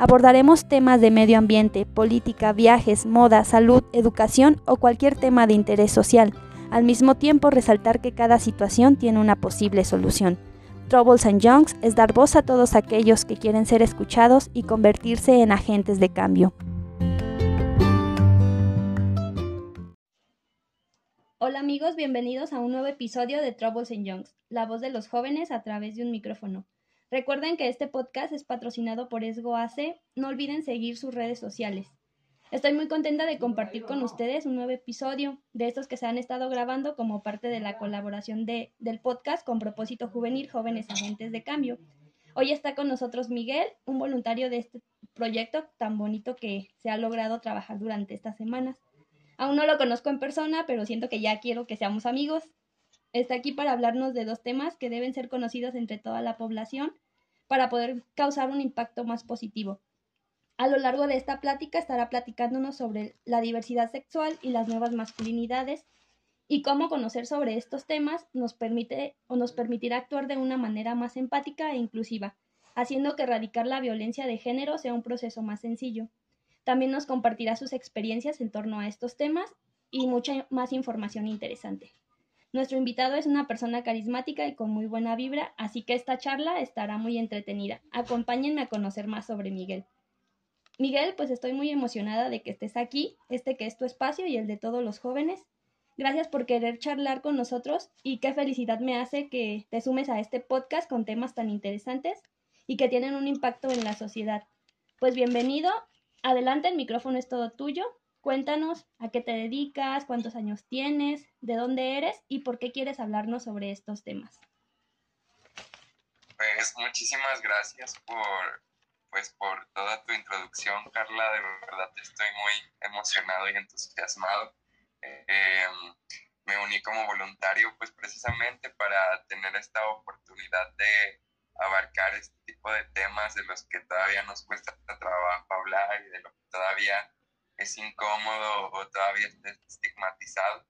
Abordaremos temas de medio ambiente, política, viajes, moda, salud, educación o cualquier tema de interés social al mismo tiempo resaltar que cada situación tiene una posible solución. Troubles and Youngs es dar voz a todos aquellos que quieren ser escuchados y convertirse en agentes de cambio. Hola amigos, bienvenidos a un nuevo episodio de Troubles and Youngs, la voz de los jóvenes a través de un micrófono. Recuerden que este podcast es patrocinado por ESGO AC, no olviden seguir sus redes sociales. Estoy muy contenta de compartir con ustedes un nuevo episodio de estos que se han estado grabando como parte de la colaboración de, del podcast con propósito juvenil Jóvenes Agentes de Cambio. Hoy está con nosotros Miguel, un voluntario de este proyecto tan bonito que se ha logrado trabajar durante estas semanas. Aún no lo conozco en persona, pero siento que ya quiero que seamos amigos. Está aquí para hablarnos de dos temas que deben ser conocidos entre toda la población para poder causar un impacto más positivo. A lo largo de esta plática estará platicándonos sobre la diversidad sexual y las nuevas masculinidades y cómo conocer sobre estos temas nos permite o nos permitirá actuar de una manera más empática e inclusiva, haciendo que erradicar la violencia de género sea un proceso más sencillo. También nos compartirá sus experiencias en torno a estos temas y mucha más información interesante. Nuestro invitado es una persona carismática y con muy buena vibra, así que esta charla estará muy entretenida. Acompáñenme a conocer más sobre Miguel. Miguel, pues estoy muy emocionada de que estés aquí, este que es tu espacio y el de todos los jóvenes. Gracias por querer charlar con nosotros y qué felicidad me hace que te sumes a este podcast con temas tan interesantes y que tienen un impacto en la sociedad. Pues bienvenido, adelante, el micrófono es todo tuyo. Cuéntanos a qué te dedicas, cuántos años tienes, de dónde eres y por qué quieres hablarnos sobre estos temas. Pues muchísimas gracias por pues por toda tu introducción, Carla. De verdad estoy muy emocionado y entusiasmado. Em, me uní como voluntario pues precisamente para tener esta oportunidad de abarcar este tipo de temas de los que todavía nos cuesta trabajo hablar y de lo que todavía es incómodo o todavía estigmatizado.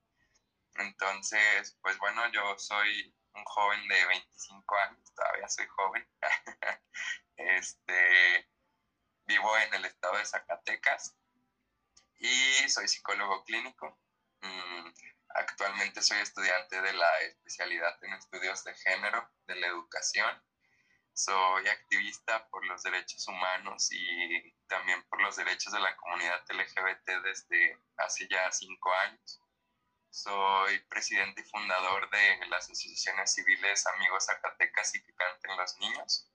Entonces, pues bueno, yo soy un joven de 25 años, todavía soy joven. este, vivo en el estado de Zacatecas y soy psicólogo clínico. Mm, actualmente soy estudiante de la especialidad en estudios de género de la educación. Soy activista por los derechos humanos y también por los derechos de la comunidad LGBT desde hace ya cinco años. Soy presidente y fundador de las asociaciones civiles Amigos Zacatecas y que canten los niños.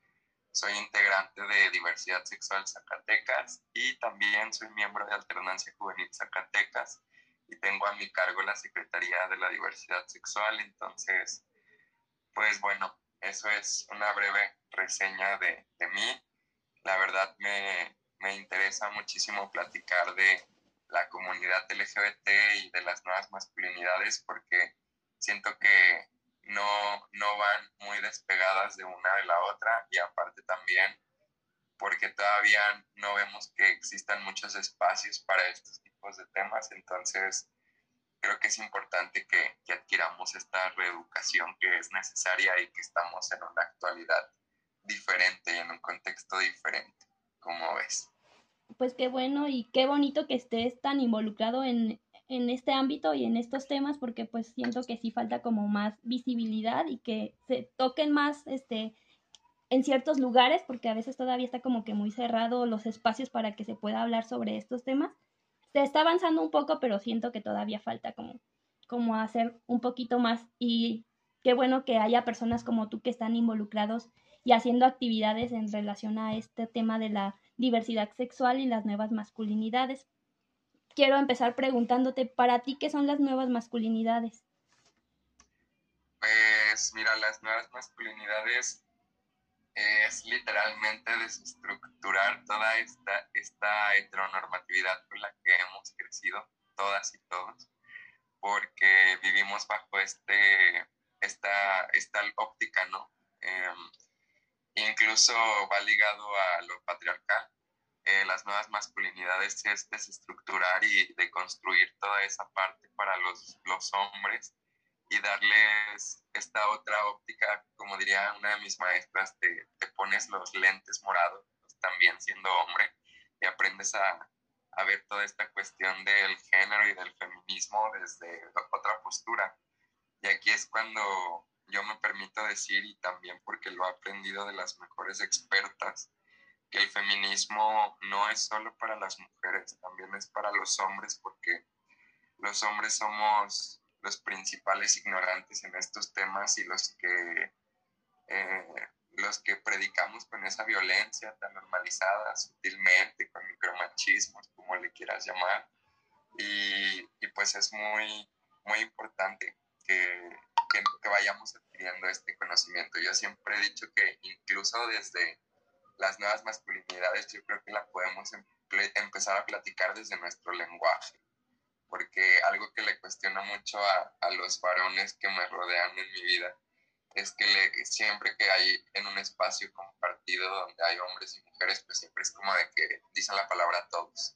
Soy integrante de Diversidad Sexual Zacatecas y también soy miembro de Alternancia Juvenil Zacatecas y tengo a mi cargo la Secretaría de la Diversidad Sexual. Entonces, pues bueno, eso es una breve reseña de, de mí. La verdad me, me interesa muchísimo platicar de la comunidad LGBT y de las nuevas masculinidades porque siento que no, no van muy despegadas de una de la otra y aparte también porque todavía no vemos que existan muchos espacios para estos tipos de temas, entonces creo que es importante que, que adquiramos esta reeducación que es necesaria y que estamos en una actualidad diferente y en un contexto diferente, como ves pues qué bueno y qué bonito que estés tan involucrado en, en este ámbito y en estos temas porque pues siento que sí falta como más visibilidad y que se toquen más este en ciertos lugares porque a veces todavía está como que muy cerrado los espacios para que se pueda hablar sobre estos temas. Se está avanzando un poco, pero siento que todavía falta como como hacer un poquito más y qué bueno que haya personas como tú que están involucrados y haciendo actividades en relación a este tema de la diversidad sexual y las nuevas masculinidades. Quiero empezar preguntándote, para ti, ¿qué son las nuevas masculinidades? Pues mira, las nuevas masculinidades es literalmente desestructurar toda esta, esta heteronormatividad con la que hemos crecido, todas y todos, porque vivimos bajo este, esta, esta óptica, ¿no? Em, incluso va ligado a lo patriarcal. Eh, las nuevas masculinidades es desestructurar y deconstruir toda esa parte para los, los hombres y darles esta otra óptica, como diría una de mis maestras, te, te pones los lentes morados, también siendo hombre, y aprendes a, a ver toda esta cuestión del género y del feminismo desde otra postura. Y aquí es cuando yo me permito decir, y también porque lo he aprendido de las mejores expertas, que el feminismo no es solo para las mujeres, también es para los hombres, porque los hombres somos los principales ignorantes en estos temas y los que, eh, los que predicamos con esa violencia tan normalizada sutilmente, con micromachismos, como le quieras llamar. Y, y pues es muy, muy importante que, que, vayamos adquiriendo este conocimiento. Yo siempre he dicho que incluso desde las nuevas masculinidades yo creo que la podemos em empezar a platicar desde nuestro lenguaje porque algo que le cuestiono mucho a, a, los varones que me rodean en mi vida es que le, siempre que hay en un espacio compartido donde hay hombres y mujeres, pues siempre es como de que dicen la palabra todos.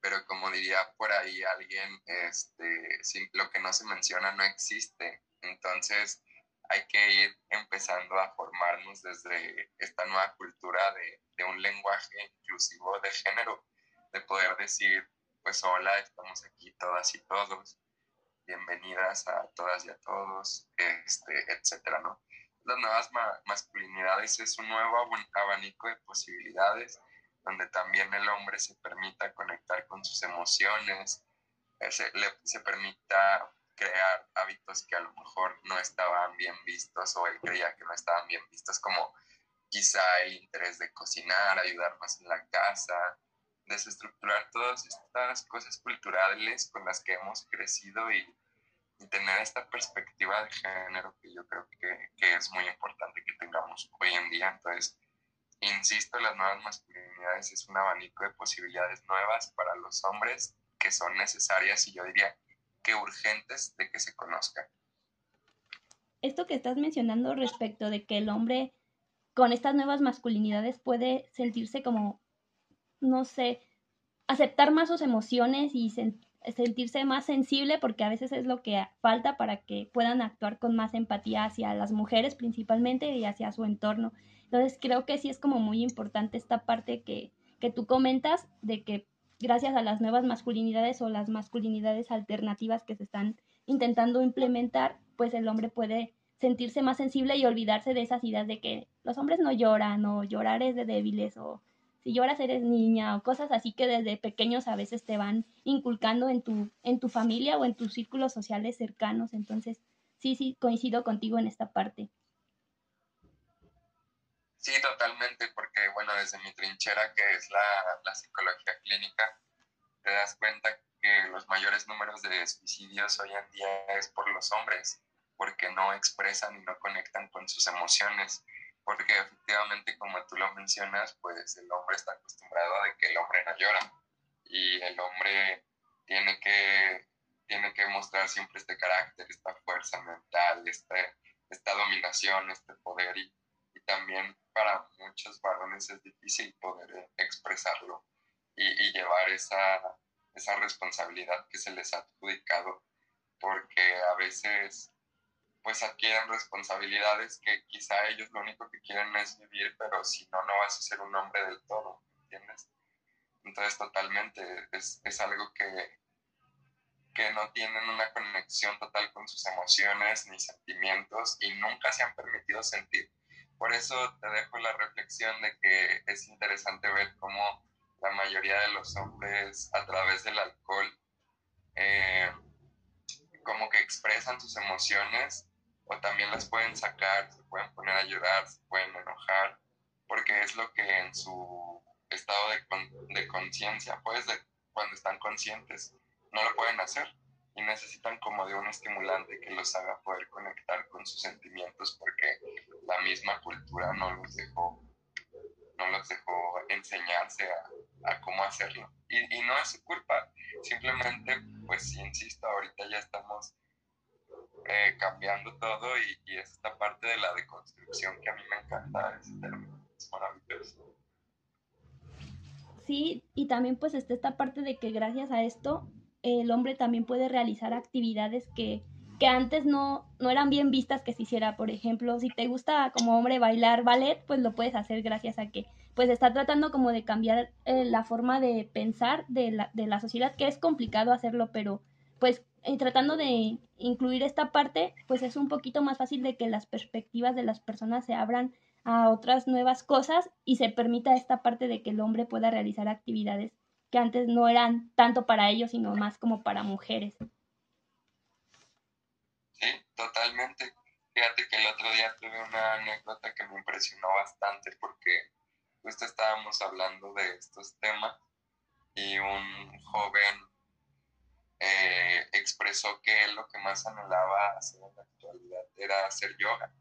Pero como diría por ahí alguien, este, lo que no se menciona no existe. Entonces hay que ir empezando a formarnos desde esta nueva cultura de, de un lenguaje inclusivo de género, de poder decir pues hola, estamos aquí todas y todos, bienvenidas a todas y a todos, este, etcétera, ¿no? Las nuevas masculinidades es un nuevo abanico de posibilidades donde también el hombre se permita conectar con sus emociones, eh, se, le, se permita crear hábitos que a lo mejor no estaban bien vistos o él creía que no estaban bien vistos, como quizá el interés de cocinar, ayudar más en la casa, desestructurar todas estas cosas culturales con las que hemos crecido y, y tener esta perspectiva de género que yo creo que, que, es muy importante que tengamos hoy en día. Entonces, insisto, las nuevas masculinidades es un abanico de posibilidades nuevas para los hombres que son necesarias y yo diría que urgentes de que se conozcan. Esto que estás mencionando respecto de que el hombre con estas nuevas masculinidades puede sentirse como no sé, aceptar más sus emociones y sentirse más sensible porque a veces es lo que falta para que puedan actuar con más empatía hacia las mujeres principalmente y hacia su entorno. Entonces creo que sí es como muy importante esta parte que, que tú comentas de que gracias a las nuevas masculinidades o las masculinidades alternativas que se están intentando implementar, pues el hombre puede sentirse más sensible y olvidarse de esas ideas de que los hombres no lloran o llorar es de débiles o si lloras eres niña o cosas así que desde pequeños a veces te van inculcando en tu, en tu familia o en tus círculos sociales cercanos. Entonces, sí, sí, coincido contigo en esta parte. Sí, totalmente, porque bueno, desde mi trinchera, que es la, la psicología clínica, te das cuenta que los mayores números de suicidios hoy en día es por los hombres, porque no expresan y no conectan con sus emociones porque efectivamente, como tú lo mencionas, pues el hombre está acostumbrado a que el hombre no llora y el hombre tiene que, tiene que mostrar siempre este carácter, esta fuerza mental, este, esta dominación, este poder y, y también para muchos varones es difícil poder expresarlo y, y llevar esa, esa responsabilidad que se les ha adjudicado porque a veces pues adquieren responsabilidades que quizá ellos lo único que quieren es vivir, pero si no, no vas a ser un hombre del todo, ¿entiendes? Entonces totalmente es, es algo que, que no tienen una conexión total con sus emociones ni sentimientos y nunca se han permitido sentir. Por eso te dejo la reflexión de que es interesante ver cómo la mayoría de los hombres a través del alcohol eh, como que expresan sus emociones o también las pueden sacar, se pueden poner a llorar, se pueden enojar, porque es lo que en su estado de, de conciencia, pues de cuando están conscientes, no lo pueden hacer y necesitan como de un estimulante que los haga poder conectar con sus sentimientos porque la misma cultura no los dejó, no los dejó enseñarse a, a cómo hacerlo. Y, y, no es su culpa, simplemente, pues, insisto, ahorita ya estamos eh, cambiando todo y, es esta parte de la deconstrucción que a mí me encanta, ese término, es maravilloso. Sí, y también pues está esta parte de que gracias a esto el hombre también puede realizar actividades que, que antes no, no eran bien vistas que se hiciera. Por ejemplo, si te gusta como hombre bailar ballet, pues lo puedes hacer gracias a que pues está tratando como de cambiar eh, la forma de pensar de la, de la sociedad, que es complicado hacerlo, pero pues eh, tratando de incluir esta parte, pues es un poquito más fácil de que las perspectivas de las personas se abran a otras nuevas cosas y se permita esta parte de que el hombre pueda realizar actividades que antes no eran tanto para ellos, sino más como para mujeres. Sí, totalmente. Fíjate que el otro día tuve una anécdota que me impresionó bastante porque justo estábamos hablando de estos temas y un joven eh, expresó que él lo que más anhelaba hacer en la actualidad era hacer yoga,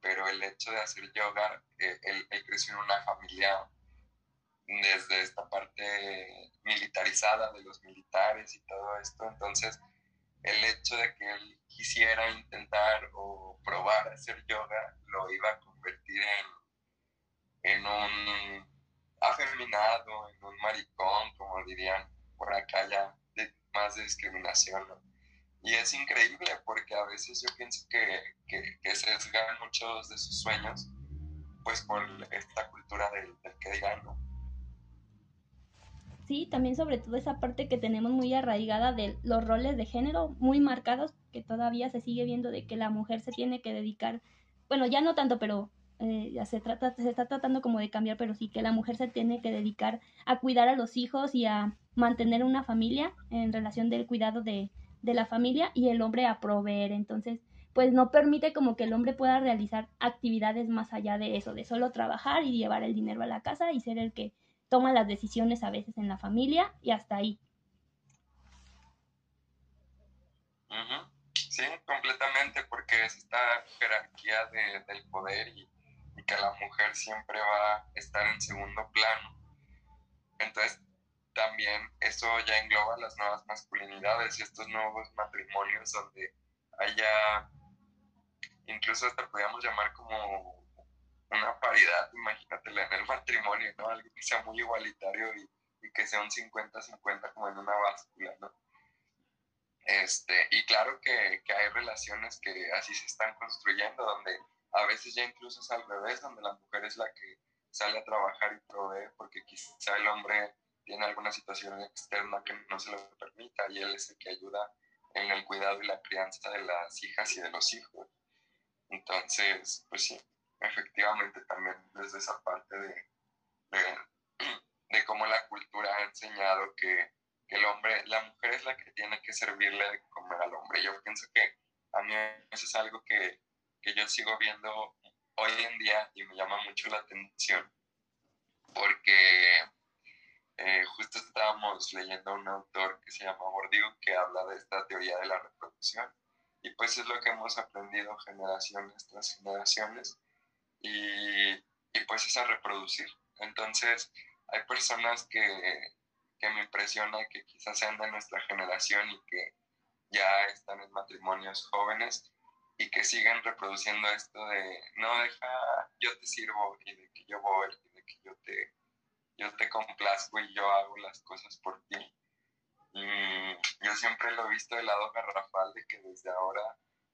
pero el hecho de hacer yoga, eh, él, él creció en una familia desde esta parte militarizada de los militares y todo esto. Entonces, el hecho de que él quisiera intentar o probar hacer yoga lo iba a convertir en, en un afeminado, en un maricón, como dirían por acá ya, más de discriminación. Y es increíble porque a veces yo pienso que, que, que muchos de sus sueños pues por esta cultura del, del que dirán, ¿no? sí, también sobre todo esa parte que tenemos muy arraigada de los roles de género muy marcados, que todavía se sigue viendo de que la mujer se tiene que dedicar, bueno, ya no tanto, pero eh, ya se, trata, se está tratando como de cambiar, pero sí que la mujer se tiene que dedicar a cuidar a los hijos y a mantener una familia en relación del cuidado de, de la familia y el hombre a proveer. Entonces, pues no permite como que el hombre pueda realizar actividades más allá de eso, de solo trabajar y llevar el dinero a la casa y ser el que toma las decisiones a veces en la familia y hasta ahí. Sí, completamente, porque es esta jerarquía de, del poder y, y, que la mujer siempre va a estar en segundo plano. Entonces, también eso ya engloba las nuevas masculinidades y estos nuevos matrimonios donde haya, incluso hasta podríamos llamar como una paridad, imagínatela en el matrimonio, ¿no? Algo que sea muy igualitario y, que sea un 50-50 como en una báscula, ¿no? Este, y claro que, que, hay relaciones que así se están construyendo, donde a veces ya incluso es al revés, donde la mujer es la que sale a trabajar y provee, porque quizá el hombre tiene alguna situación externa que no se lo permita y él es el que ayuda en el cuidado y la crianza de las hijas y de los hijos. Entonces, pues sí, efectivamente también desde esa parte de, de, cómo la cultura ha enseñado que, que, el hombre, la mujer es la que tiene que servirle de comer al hombre. Yo pienso que a mí eso es algo que, que yo sigo viendo hoy en día y me llama mucho la atención porque eh, justo estábamos leyendo un autor que se llama Bordigo que habla de esta teoría de la reproducción y pues es lo que hemos aprendido generaciones tras generaciones y, y pues es a reproducir. Entonces, hay personas que, que me impresiona que quizás sean de nuestra generación y que ya están en matrimonios jóvenes y que siguen reproduciendo esto de no deja, yo te sirvo y de que yo voy y de que yo te, yo te complazco y yo hago las cosas por ti. Y yo siempre lo he visto del lado garrafal de que desde ahora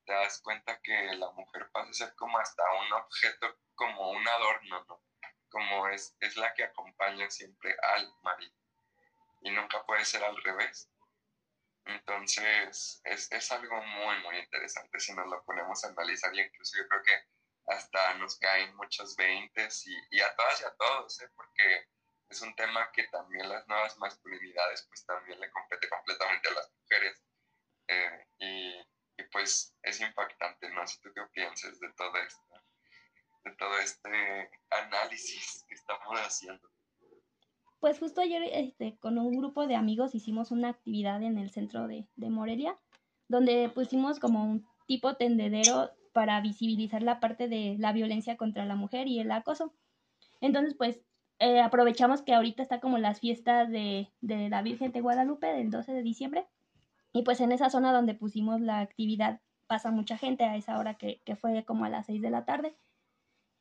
te das cuenta que la mujer pasa a ser como hasta un objeto, como un adorno, ¿no? Como es, es la que acompaña siempre al marido. Y nunca puede ser al revés. Entonces, es, es algo muy, muy interesante si nos lo ponemos a analizar. Y incluso yo creo que hasta nos caen muchos veintes y, y a todas y a todos, ¿eh? porque es un tema que también las nuevas masculinidades, pues también le compete completamente a las mujeres. Eh, y y pues es impactante, no sé tú qué piensas de todo esto, de todo este análisis que estamos haciendo. Pues justo ayer este, con un grupo de amigos hicimos una actividad en el centro de, de Morelia, donde pusimos como un tipo tendedero para visibilizar la parte de la violencia contra la mujer y el acoso. Entonces, pues eh, aprovechamos que ahorita está como las fiestas de, de la Virgen de Guadalupe del 12 de diciembre y pues en esa zona donde pusimos la actividad pasa mucha gente a esa hora que, que fue como a las 6 de la tarde.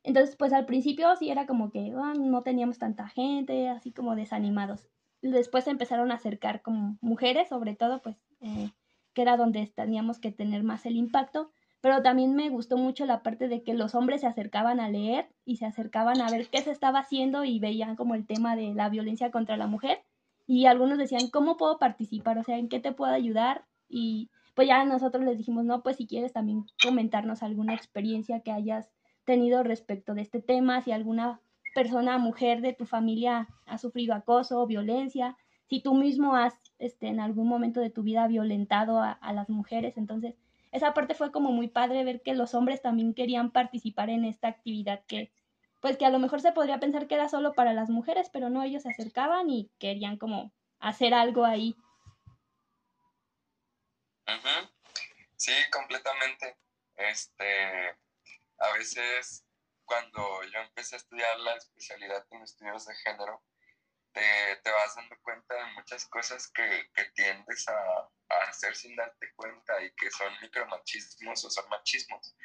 Entonces, pues al principio sí era como que ah, no teníamos tanta gente, así como desanimados. Después empezaron a acercar como mujeres, sobre todo, pues, eh, que era donde teníamos que tener más el impacto. Pero también me gustó mucho la parte de que los hombres se acercaban a leer y se acercaban a ver qué se estaba haciendo y veían como el tema de la violencia contra la mujer. Y algunos decían, ¿cómo puedo participar? O sea, ¿en qué te puedo ayudar? Y pues ya nosotros les dijimos, no, pues si quieres también comentarnos alguna experiencia que hayas tenido respecto de este tema, si alguna persona, mujer de tu familia ha sufrido acoso o violencia, si tú mismo has este, en algún momento de tu vida violentado a, a, las mujeres. Entonces, esa parte fue como muy padre ver que los hombres también querían participar en esta actividad que, pues que a lo mejor se podría pensar que era solo para las mujeres, pero no, ellos se acercaban y querían como hacer algo ahí. Sí, completamente. Este, a veces cuando yo empecé a estudiar la especialidad en estudios de género, te, vas dando cuenta de muchas cosas que, que tiendes a, hacer sin darte cuenta y que son micromachismos o son machismos.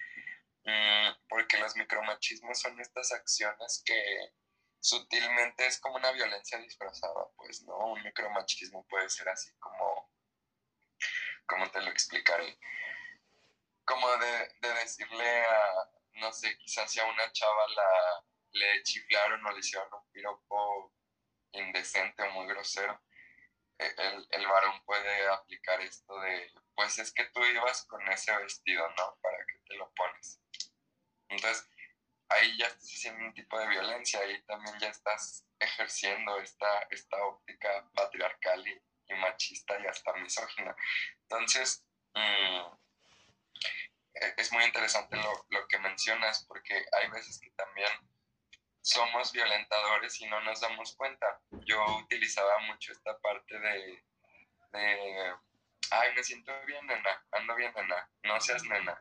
Mm, porque los micromachismos son estas acciones que sutilmente es como una violencia disfrazada, pues, ¿no? Un micromachismo puede ser así como, como te lo explicaré, como de, de decirle a, no sé, quizás si a una chava la, le chiflaron o le hicieron un piropo indecente o muy grosero, e, el, el, varón puede aplicar esto de, pues es que tú ibas con ese vestido, ¿no? ¿Para qué te lo pones? Entonces, ahí ya estás haciendo un tipo de violencia, ahí también ya estás ejerciendo esta, esta óptica patriarcal y, machista y hasta misógina. Entonces, mmm, es muy interesante lo, lo, que mencionas, porque hay veces que también somos violentadores y no nos damos cuenta. Yo utilizaba mucho esta parte de, de ay, me siento bien, nena, ando bien, nena, no seas nena.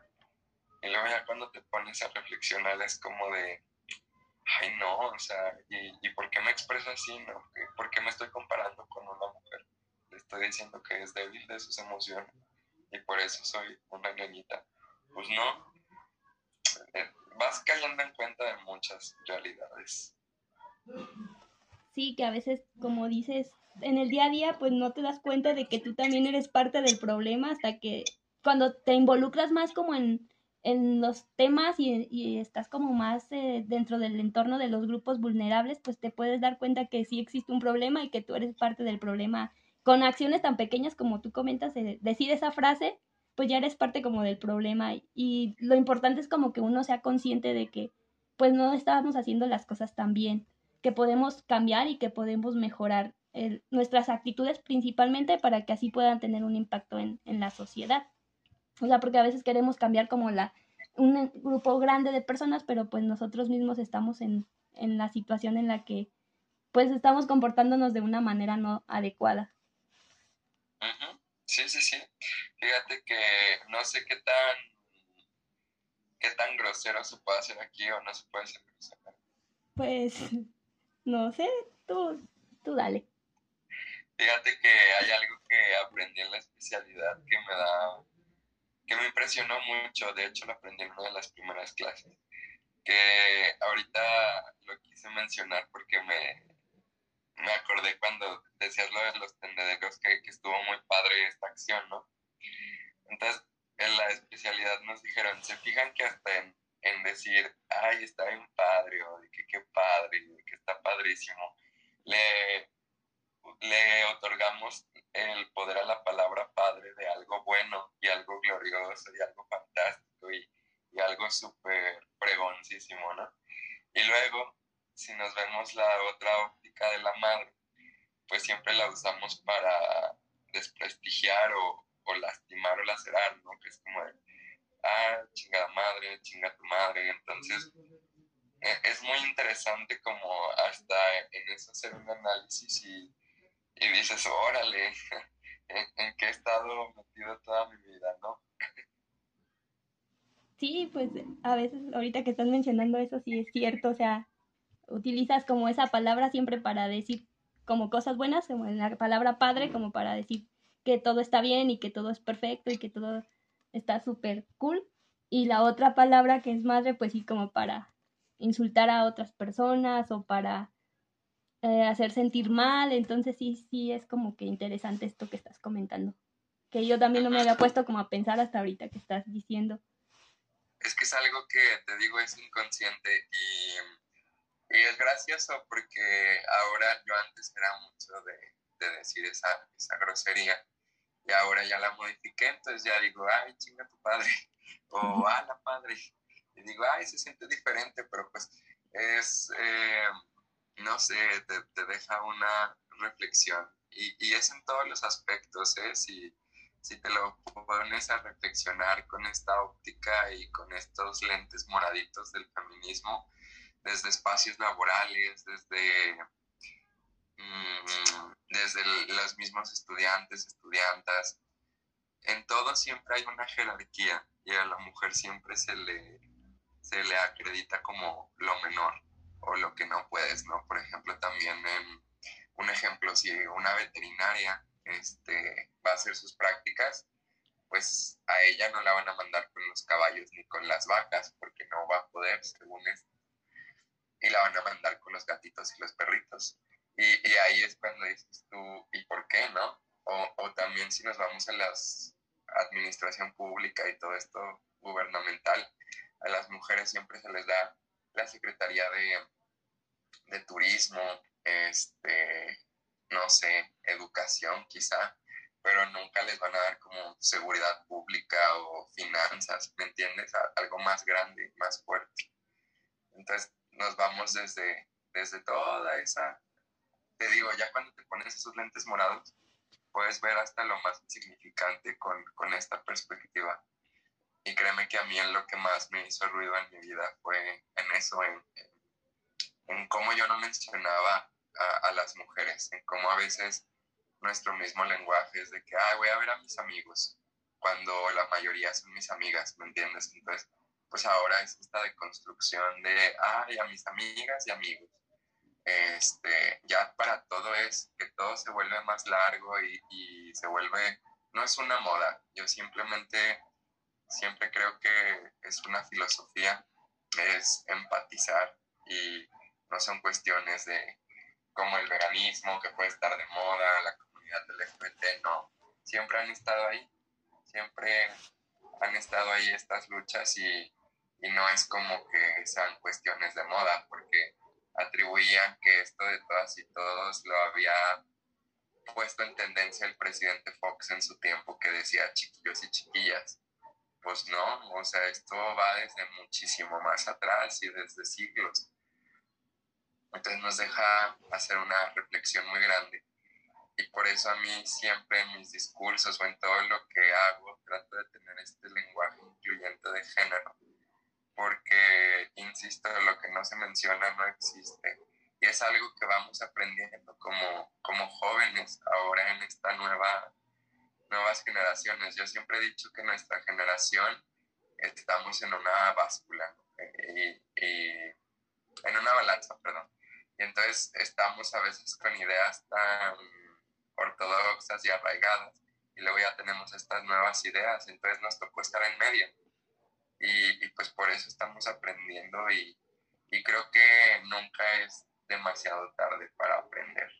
Y luego ya cuando te pones a reflexionar es como de, ay, no, o sea, ¿y, y por qué me expreso así? No? ¿Por qué me estoy comparando con una mujer? Le estoy diciendo que es débil de sus emociones y por eso soy una nenita pues no, eh, vas cayendo en cuenta de muchas realidades. Sí, que a veces, como dices, en el día a día, pues no te das cuenta de que tú también eres parte del problema hasta que cuando te involucras más como en, en los temas y, y, estás como más eh, dentro del entorno de los grupos vulnerables, pues te puedes dar cuenta que sí existe un problema y que tú eres parte del problema con acciones tan pequeñas como tú comentas, eh, decir esa frase pues ya eres parte como del problema y lo importante es como que uno sea consciente de que pues no estábamos haciendo las cosas tan bien, que podemos cambiar y que podemos mejorar nuestras actitudes principalmente para que así puedan tener un impacto en, en, la sociedad. O sea, porque a veces queremos cambiar como la, un grupo grande de personas, pero pues nosotros mismos estamos en, en la situación en la que pues estamos comportándonos de una manera no adecuada. Uh. Sí, sí, sí. Fíjate que no sé qué tan qué tan grosero se puede hacer aquí o no se puede hacer grosero. Pues no sé, tú, tú dale. Fíjate que hay algo que aprendí en la especialidad que me da, que me impresionó mucho, de hecho lo aprendí en una de las primeras clases, que ahorita lo quise mencionar porque me, me acordé cuando decías lo de los tendederos que, que estuvo muy padre esta acción, ¿no? Entonces, en la especialidad nos dijeron, se fijan que hasta en, en decir, ay, está bien padre, o de que qué padre, de que está padrísimo, le, le otorgamos el poder a la palabra padre de algo bueno y algo glorioso y algo fantástico y, y algo súper pregoncísimo, ¿no? Y luego, si nos vemos la otra óptica de la madre, pues siempre la usamos para desprestigiar o, o lastimar o lacerar, ¿no? Que es como de, ah, chingada madre, chinga tu madre. Entonces, e, es muy interesante como hasta en eso hacer un análisis y, y dices, órale, ¿en, ¿en, qué he estado metido toda mi vida, no? Sí, pues a veces ahorita que estás mencionando eso sí es cierto, o sea, utilizas como esa palabra siempre para decir como cosas buenas, como la palabra padre, como para decir que todo está bien y que todo es perfecto y que todo está súper cool. Y la otra palabra que es madre, pues sí, como para insultar a otras personas o para eh, hacer sentir mal. Entonces sí, sí es como que interesante esto que estás comentando. Que yo también no me había puesto como a pensar hasta ahorita que estás diciendo. Es que es algo que te digo es inconsciente y, es gracioso porque ahora yo antes era mucho de, de decir esa, esa grosería y ahora ya la modifiqué, entonces ya digo, ay, chinga tu padre, o ah, la padre, y digo, ay, se siente diferente, pero pues es, eh, no sé, te, deja una reflexión, y, y, es en todos los aspectos, ¿eh? Si, si te lo pones a reflexionar con esta óptica y con estos lentes moraditos del feminismo, desde espacios laborales, desde Desde los mismos estudiantes, estudiantas. En todo siempre hay una jerarquía y a la mujer siempre se le, se le acredita como lo menor o lo que no puedes, ¿no? Por ejemplo, también en un ejemplo, si una veterinaria este, va a hacer sus prácticas, pues a ella no la van a mandar con los caballos ni con las vacas porque no va a poder, según esto. Y la van a mandar con los gatitos y los perritos. Y, y, ahí es cuando dices tú, ¿y por qué no? O, o también si nos vamos a la administración pública y todo esto gubernamental, a las mujeres siempre se les da la Secretaría de, de Turismo, este, no sé, educación quizá, pero nunca les van a dar como seguridad pública o finanzas, ¿me entiendes? algo más grande, más fuerte. Entonces nos vamos desde, desde toda esa te digo, ya cuando te pones esos lentes morados, puedes ver hasta lo más significante con, con esta perspectiva. Y créeme que a mí lo que más me hizo ruido en mi vida fue en eso, en, en cómo yo no mencionaba a, las mujeres, en cómo a veces nuestro mismo lenguaje es de que, ay, voy a ver a mis amigos, cuando la mayoría son mis amigas, ¿me entiendes? Entonces, pues ahora es esta deconstrucción de, ay, a mis amigas y amigos este, ya para todo es que todo se vuelve más largo y, y, se vuelve, no es una moda, yo simplemente siempre creo que es una filosofía, es empatizar y no son cuestiones de como el veganismo que puede estar de moda, la comunidad LGBT, no, siempre han estado ahí, siempre han estado ahí estas luchas y, y no es como que sean cuestiones de moda, porque atribuían que esto de todas y todos lo había puesto en tendencia el presidente Fox en su tiempo que decía chiquillos y chiquillas. Pues no, o sea, esto va desde muchísimo más atrás y desde siglos. Entonces nos deja hacer una reflexión muy grande. Y por eso a mí siempre en mis discursos o en todo lo que hago trato de tener este lenguaje incluyente de género porque, insisto, lo que no se menciona no existe. Y es algo que vamos aprendiendo como, como jóvenes ahora en esta nueva, nuevas generaciones. Yo siempre he dicho que nuestra generación estamos en una báscula y, y en una balanza, perdón. Y entonces estamos a veces con ideas tan ortodoxas y arraigadas y luego ya tenemos estas nuevas ideas, entonces nos tocó estar en medio y, pues por eso estamos aprendiendo y, y creo que nunca es demasiado tarde para aprender.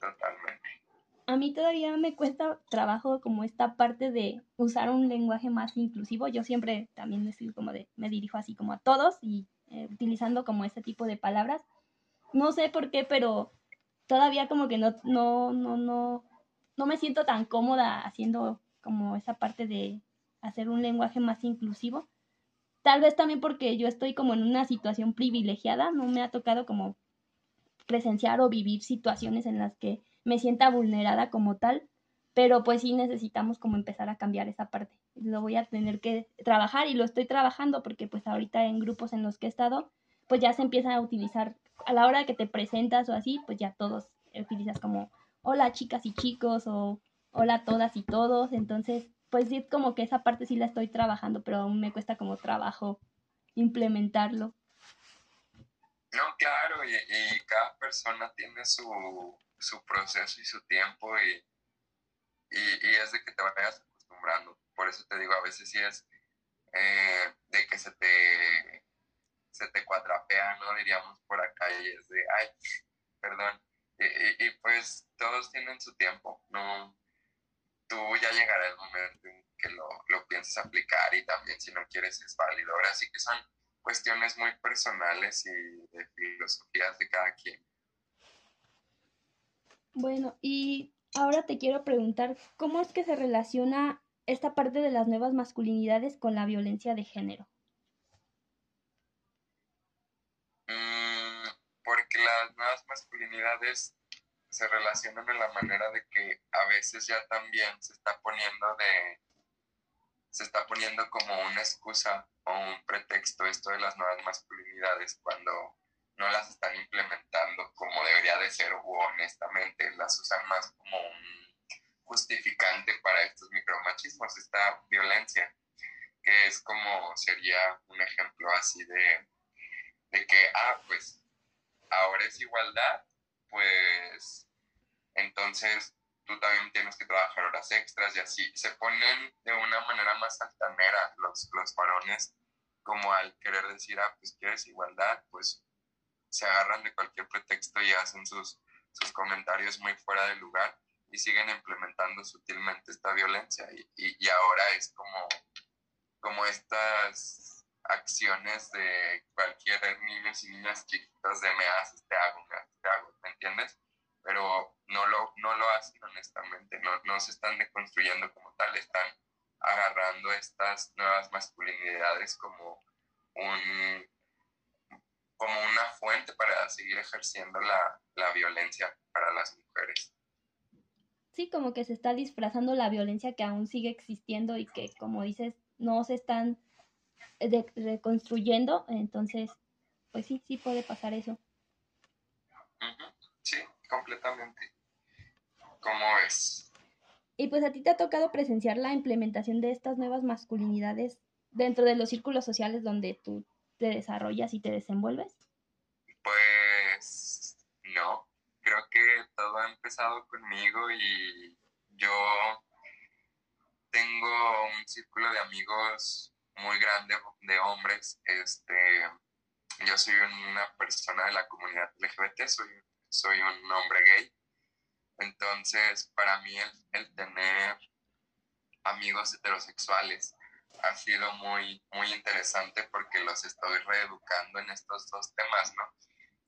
Totalmente. A mí todavía me cuesta trabajo como esta parte de usar un lenguaje más inclusivo. Yo siempre también decir como de, me dirijo así como a todos y eh, utilizando como este tipo de palabras. No sé por qué, pero todavía como que no, no, no, no, no me siento tan cómoda haciendo como esa parte de hacer un lenguaje más inclusivo. Tal vez también porque yo estoy como en una situación privilegiada, no me ha tocado como presenciar o vivir situaciones en las que me sienta vulnerada como tal, pero pues sí necesitamos como empezar a cambiar esa parte. Lo voy a tener que trabajar y lo estoy trabajando porque pues ahorita en grupos en los que he estado, pues ya se empieza a utilizar a la hora que te presentas o así, pues ya todos utilizas como hola chicas y chicos o hola todas y todos, entonces pues sí, como que esa parte sí la estoy trabajando, pero aún me cuesta como trabajo implementarlo. No, claro, y, cada persona tiene su, su, proceso y su tiempo y, y, es de que te vayas acostumbrando. Por eso te digo, a veces sí es eh, de que se te, se te cuadrapea, ¿no? Diríamos por acá y es de, ay, perdón. Y, pues todos tienen su tiempo, ¿no? Tú ya llegará el momento en que lo, lo pienses aplicar y también si no quieres es válido. Ahora sí que son cuestiones muy personales y de filosofías de cada quien. Bueno, y ahora te quiero preguntar, ¿cómo es que se relaciona esta parte de las nuevas masculinidades con la violencia de género? Mm, porque las nuevas masculinidades se relacionan en la manera de que a veces ya también se está poniendo de se está poniendo como una excusa o un pretexto esto de las nuevas masculinidades cuando no las están implementando como debería de ser o honestamente las usan más como un justificante para estos micromachismos, esta violencia, que es como sería un ejemplo así de, de que, ah, pues ahora es igualdad, pues entonces tú también tienes que trabajar horas extras y así. Se ponen de una manera más altanera los, los varones, como al querer decir, ah, pues quieres igualdad, pues se agarran de cualquier pretexto y hacen sus, sus comentarios muy fuera de lugar y siguen implementando sutilmente esta violencia. Y, y, ahora es como, como estas acciones de cualquier niños y niñas chiquitos de me haces, te hago, te hago, ¿me entiendes? pero hacen honestamente, no, no se están deconstruyendo como tal, están agarrando estas nuevas masculinidades como un como una fuente para seguir ejerciendo la, la violencia para las mujeres. Sí, como que se está disfrazando la violencia que aún sigue existiendo y que, como dices, no se están reconstruyendo, entonces, pues sí, sí puede pasar eso completamente. ¿Cómo es? Y pues a ti te ha tocado presenciar la implementación de estas nuevas masculinidades dentro de los círculos sociales donde tú te desarrollas y te desenvuelves? Pues no, creo que todo ha empezado conmigo y yo tengo un círculo de amigos muy grande de hombres. Este, yo soy una persona de la comunidad LGBT, soy soy un hombre gay. Entonces, para mí el, tener amigos heterosexuales ha sido muy, muy interesante porque los estoy reeducando en estos dos temas, ¿no?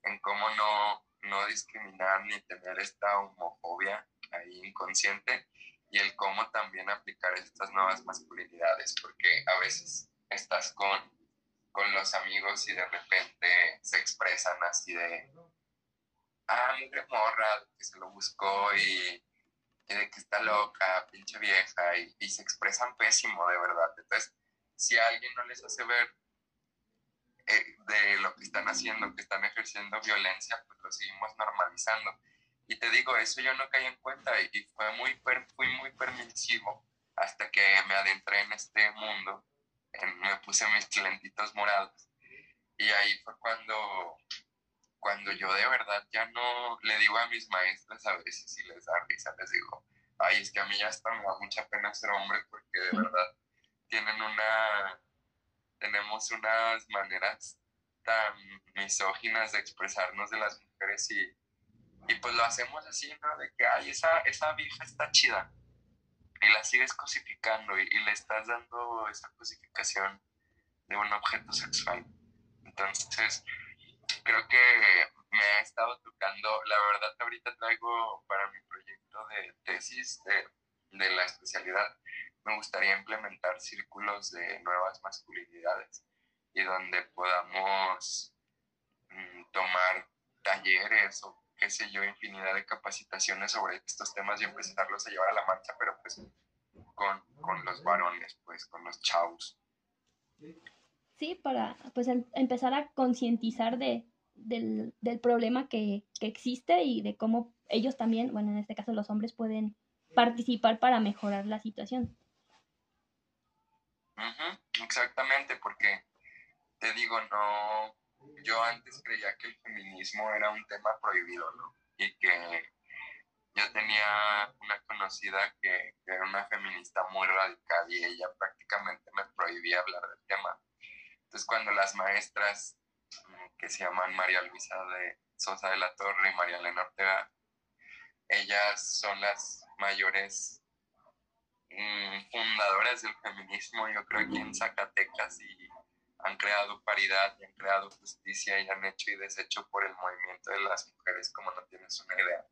En cómo no, no discriminar ni tener esta homofobia ahí inconsciente y el cómo también aplicar estas nuevas masculinidades, porque a veces estás con, con los amigos y de repente se expresan así de, ah, mire morra, que se lo buscó y, de que está loca, pinche vieja, y, se expresan pésimo, de verdad. Entonces, si alguien no les hace ver eh, de lo que están haciendo, que están ejerciendo violencia, pues lo seguimos normalizando. Y te digo, eso yo no caí en cuenta y, fue muy, fui muy permisivo hasta que me adentré en este mundo, me puse mis lentitos morados. Y ahí fue cuando cuando yo de verdad ya no le digo a mis maestras a veces si les da risa, les digo, ay, es que a mí ya está, me da mucha pena ser hombre porque de verdad tienen una, tenemos unas maneras tan misóginas de expresarnos de las mujeres y, y pues lo hacemos así, ¿no? De que, ay, esa, esa vieja está chida y la sigues cosificando y, y le estás dando esa cosificación de un objeto sexual. Entonces, creo que me ha estado tocando, la verdad ahorita traigo para mi proyecto de tesis de, de la especialidad, me gustaría implementar círculos de nuevas masculinidades y donde podamos mm, tomar talleres o qué sé yo, infinidad de capacitaciones sobre estos temas y empezarlos a llevar a la marcha, pero pues con, con los varones, pues con los chavos. Sí, para pues em, empezar a concientizar de, del, del, problema que, que, existe y de cómo ellos también, bueno, en este caso los hombres pueden participar para mejorar la situación. exactamente, porque te digo, no, yo antes creía que el feminismo era un tema prohibido, ¿no? Y que yo tenía una conocida que, era una feminista muy radical y ella prácticamente me prohibía hablar del tema. Entonces cuando las maestras que se llaman María Luisa de Sosa de la Torre y María Elena Ortega, ellas son las mayores mm, fundadoras del feminismo, yo creo, aquí en Zacatecas y han creado paridad y han creado justicia y han hecho y deshecho por el movimiento de las mujeres como no tienes una idea.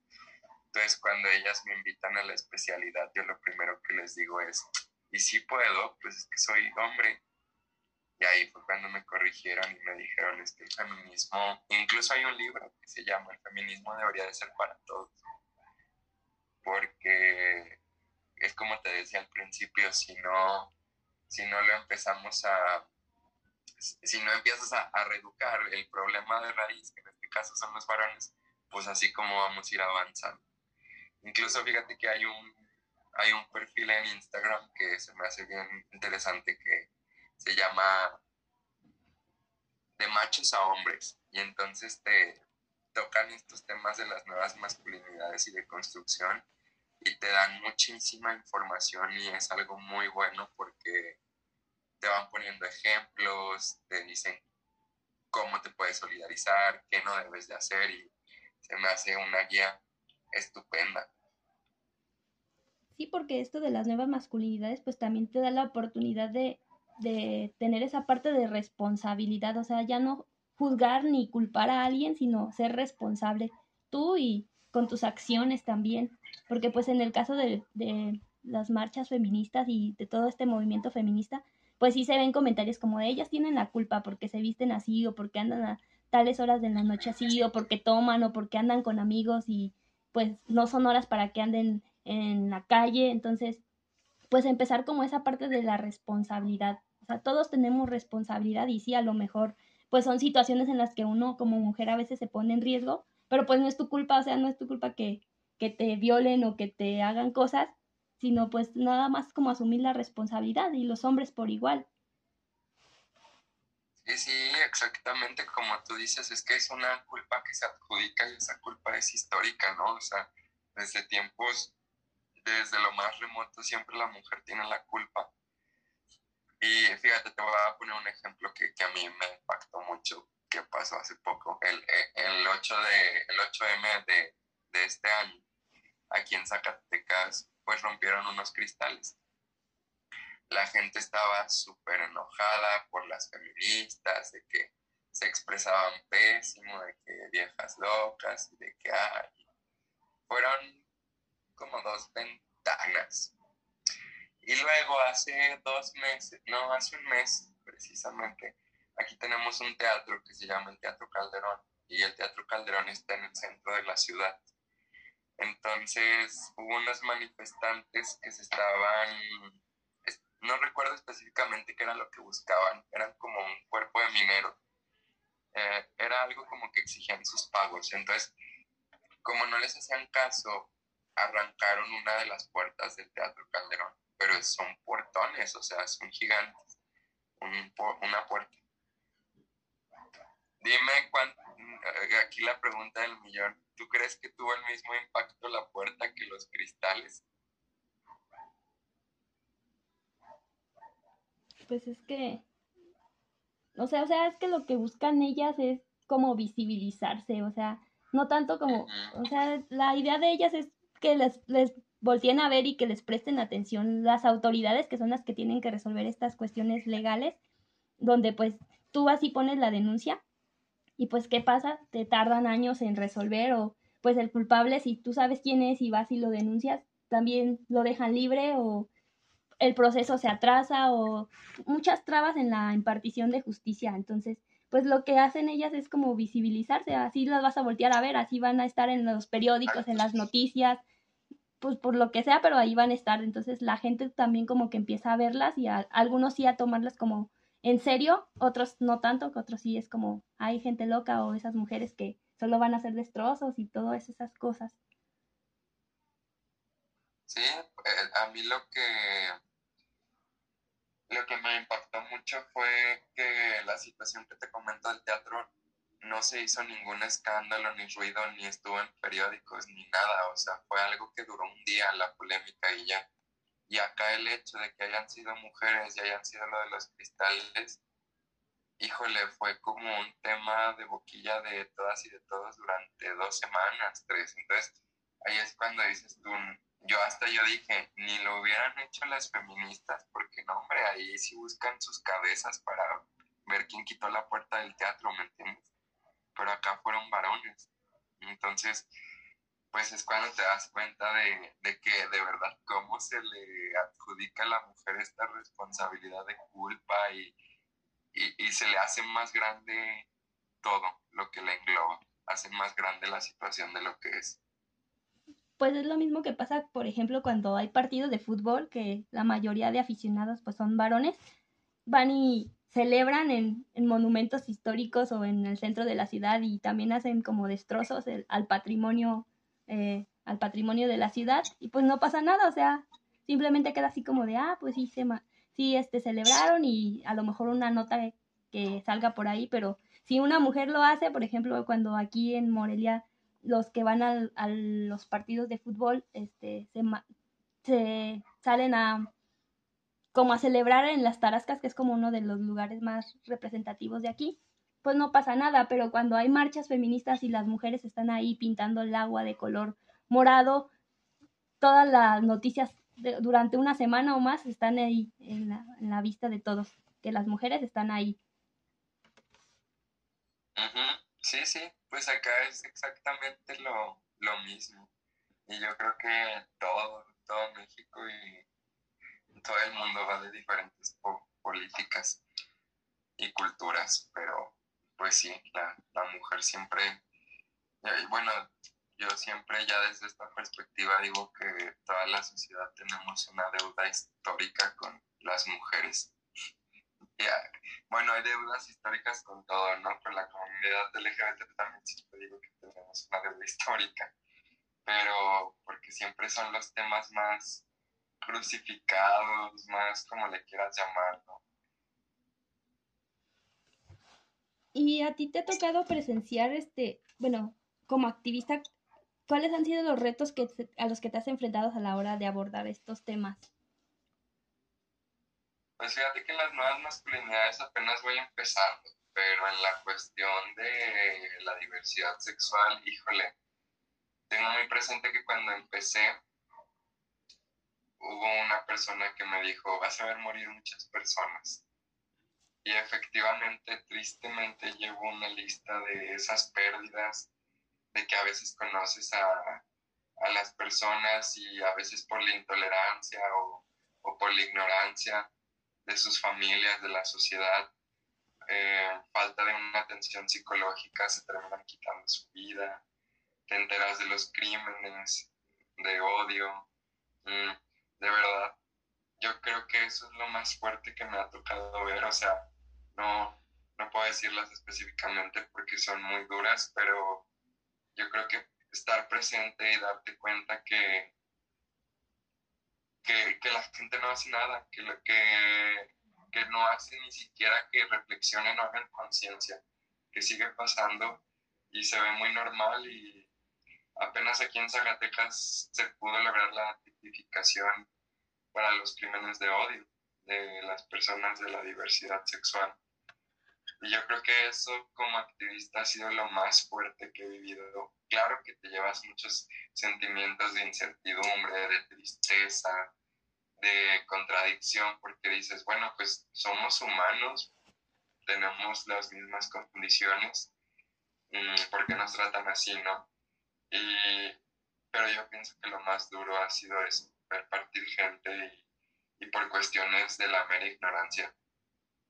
Entonces, cuando ellas me invitan a la especialidad, yo lo primero que les digo es, ¿y si puedo? Pues es que soy hombre. Y ahí fue cuando me corrigieron y me dijeron, es que el feminismo, incluso hay un libro que se llama El feminismo debería de ser para todos. Porque es como te decía al principio, si no, si no lo empezamos a, si no empiezas a, a reeducar el problema de raíz, que en este caso son los varones, pues así como vamos a ir avanzando. Incluso fíjate que hay un, hay un perfil en Instagram que se me hace bien interesante que se llama De machos a hombres. Y entonces te tocan estos temas de las nuevas masculinidades y de construcción y te dan muchísima información y es algo muy bueno porque te van poniendo ejemplos, te dicen cómo te puedes solidarizar, qué no debes de hacer y se me hace una guía estupenda. Sí, porque esto de las nuevas masculinidades pues también te da la oportunidad de, de tener esa parte de responsabilidad, o sea, ya no juzgar ni culpar a alguien, sino ser responsable tú y con tus acciones también, porque pues en el caso de, de las marchas feministas y de todo este movimiento feminista, pues sí se ven comentarios como ellas tienen la culpa porque se visten así o porque andan a tales horas de la noche así o porque toman o porque andan con amigos y pues no son horas para que anden en la calle, entonces, pues empezar como esa parte de la responsabilidad. O sea, todos tenemos responsabilidad y sí, a lo mejor, pues son situaciones en las que uno como mujer a veces se pone en riesgo, pero pues no es tu culpa, o sea, no es tu culpa que, que te violen o que te hagan cosas, sino pues nada más como asumir la responsabilidad y los hombres por igual. Sí, sí, exactamente como tú dices, es que es una culpa que se adjudica y esa culpa es histórica, ¿no? O sea, desde tiempos desde lo más remoto siempre la mujer tiene la culpa. Y fíjate, te voy a poner un ejemplo que, que a mí me impactó mucho, que pasó hace poco, el, el, 8, de, el 8M de, de este año, aquí en Zacatecas, pues rompieron unos cristales. La gente estaba súper enojada por las feministas, de que se expresaban pésimo, de que viejas locas, de que hay. Fueron como dos ventanas. Y luego hace dos meses, no, hace un mes precisamente, aquí tenemos un teatro que se llama el Teatro Calderón y el Teatro Calderón está en el centro de la ciudad. Entonces hubo unos manifestantes que se estaban, no recuerdo específicamente qué era lo que buscaban, eran como un cuerpo de minero. Eh, era algo como que exigían sus pagos. Entonces, como no les hacían caso, arrancaron una de las puertas del Teatro Calderón, pero son portones, o sea, son gigantes, una puerta. Dime cuánto, eh, aquí la pregunta del millón, ¿tú crees que tuvo el mismo impacto la puerta que los cristales? Pues es que, o sea, o sea, es que lo que buscan ellas es como visibilizarse, o sea, no tanto como, o sea, la idea de ellas es que les, les volteen a ver y que les presten atención las autoridades, que son las que tienen que resolver estas cuestiones legales, donde pues tú vas y pones la denuncia y pues ¿qué pasa? Te tardan años en resolver o pues el culpable, si tú sabes quién es y vas y lo denuncias, también lo dejan libre o el proceso se atrasa o muchas trabas en la impartición de justicia. Entonces, pues lo que hacen ellas es como visibilizarse, así las vas a voltear a ver, así van a estar en los periódicos, en las noticias, pues por lo que sea, pero ahí van a estar. Entonces la gente también como que empieza a verlas y algunos sí a tomarlas como en serio, otros no tanto, que otros sí es como hay gente loca o esas mujeres que solo van a hacer destrozos y todas esas cosas. Sí, a mí lo que lo que me impactó mucho fue que la situación que te comento del teatro no se hizo ningún escándalo ni ruido, ni estuvo en periódicos, ni nada. O sea, fue algo que duró un día la polémica y ya. Y acá el hecho de que hayan sido mujeres y hayan sido lo de los cristales, híjole, fue como un tema de boquilla de todas y de todos durante dos semanas, tres. Entonces, ahí es cuando dices tú, yo hasta yo dije, ni lo hubieran hecho las feministas, porque no, hombre, ahí sí buscan sus cabezas para ver quién quitó la puerta del teatro, ¿me entiendes? Pero acá fueron varones. Entonces, pues es cuando te das cuenta de, que de verdad cómo se le adjudica a la mujer esta responsabilidad de culpa y, y, se le hace más grande todo lo que le engloba, hace más grande la situación de lo que es. Pues es lo mismo que pasa, por ejemplo, cuando hay partidos de fútbol, que la mayoría de aficionados pues son varones, van y celebran en, monumentos históricos o en el centro de la ciudad y también hacen como destrozos al patrimonio eh, al patrimonio de la ciudad y pues no pasa nada, o sea, simplemente queda así como de, ah, pues sí, se sí este, celebraron y a lo mejor una nota que salga por ahí, pero si una mujer lo hace, por ejemplo, cuando aquí en Morelia los que van a los partidos de fútbol este, se, se salen a como a celebrar en las Tarascas, que es como uno de los lugares más representativos de aquí, pues no pasa nada, pero cuando hay marchas feministas y las mujeres están ahí pintando el agua de color morado, todas las noticias durante una semana o más están ahí en la, vista de todos, que las mujeres están ahí. Sí, sí, pues acá es exactamente lo, lo mismo. Y yo creo que todo, todo México y todo el mundo va de diferentes políticas y culturas, pero pues sí, la, mujer siempre, bueno, yo siempre ya desde esta perspectiva digo que toda la sociedad tenemos una deuda histórica con las mujeres. bueno, hay deudas históricas con todo, ¿no? Con la comunidad LGBT también siempre digo que tenemos una deuda histórica, pero porque siempre son los temas más crucificados, más como le quieras llamar, ¿no? ¿Y a ti te ha tocado presenciar, este, bueno, como activista, cuáles han sido los retos que, a los que te has enfrentado a la hora de abordar estos temas? Pues fíjate que las nuevas masculinidades apenas voy empezando, pero en la cuestión de la diversidad sexual, híjole, tengo muy presente que cuando empecé hubo una persona que me dijo, vas a ver morir muchas personas. Y efectivamente, tristemente, llevo una lista de esas pérdidas, de que a veces conoces a, las personas y a veces por la intolerancia o, por la ignorancia de sus familias, de la sociedad, eh, falta de una atención psicológica, se terminan quitando su vida, te enteras de los crímenes, de odio. Mm, de verdad, yo creo que eso es lo más fuerte que me ha tocado ver, o sea, no, no puedo decirlas específicamente porque son muy duras, pero yo creo que estar presente y darte cuenta que, que, la gente no hace nada, que, que, que no hace ni siquiera que reflexionen o hagan conciencia, que sigue pasando y se ve muy normal y apenas aquí en Zacatecas se pudo lograr la tipificación para los crímenes de odio de las personas de la diversidad sexual. Y yo creo que eso como activista ha sido lo más fuerte que he vivido. Claro que te llevas muchos sentimientos de incertidumbre, de tristeza, de contradicción, porque dices, bueno, pues somos humanos, tenemos las mismas condiciones, mm, ¿por qué nos tratan así, no? Y, pero yo pienso que lo más duro ha sido eso, ver partir gente y, y por cuestiones de la mera ignorancia,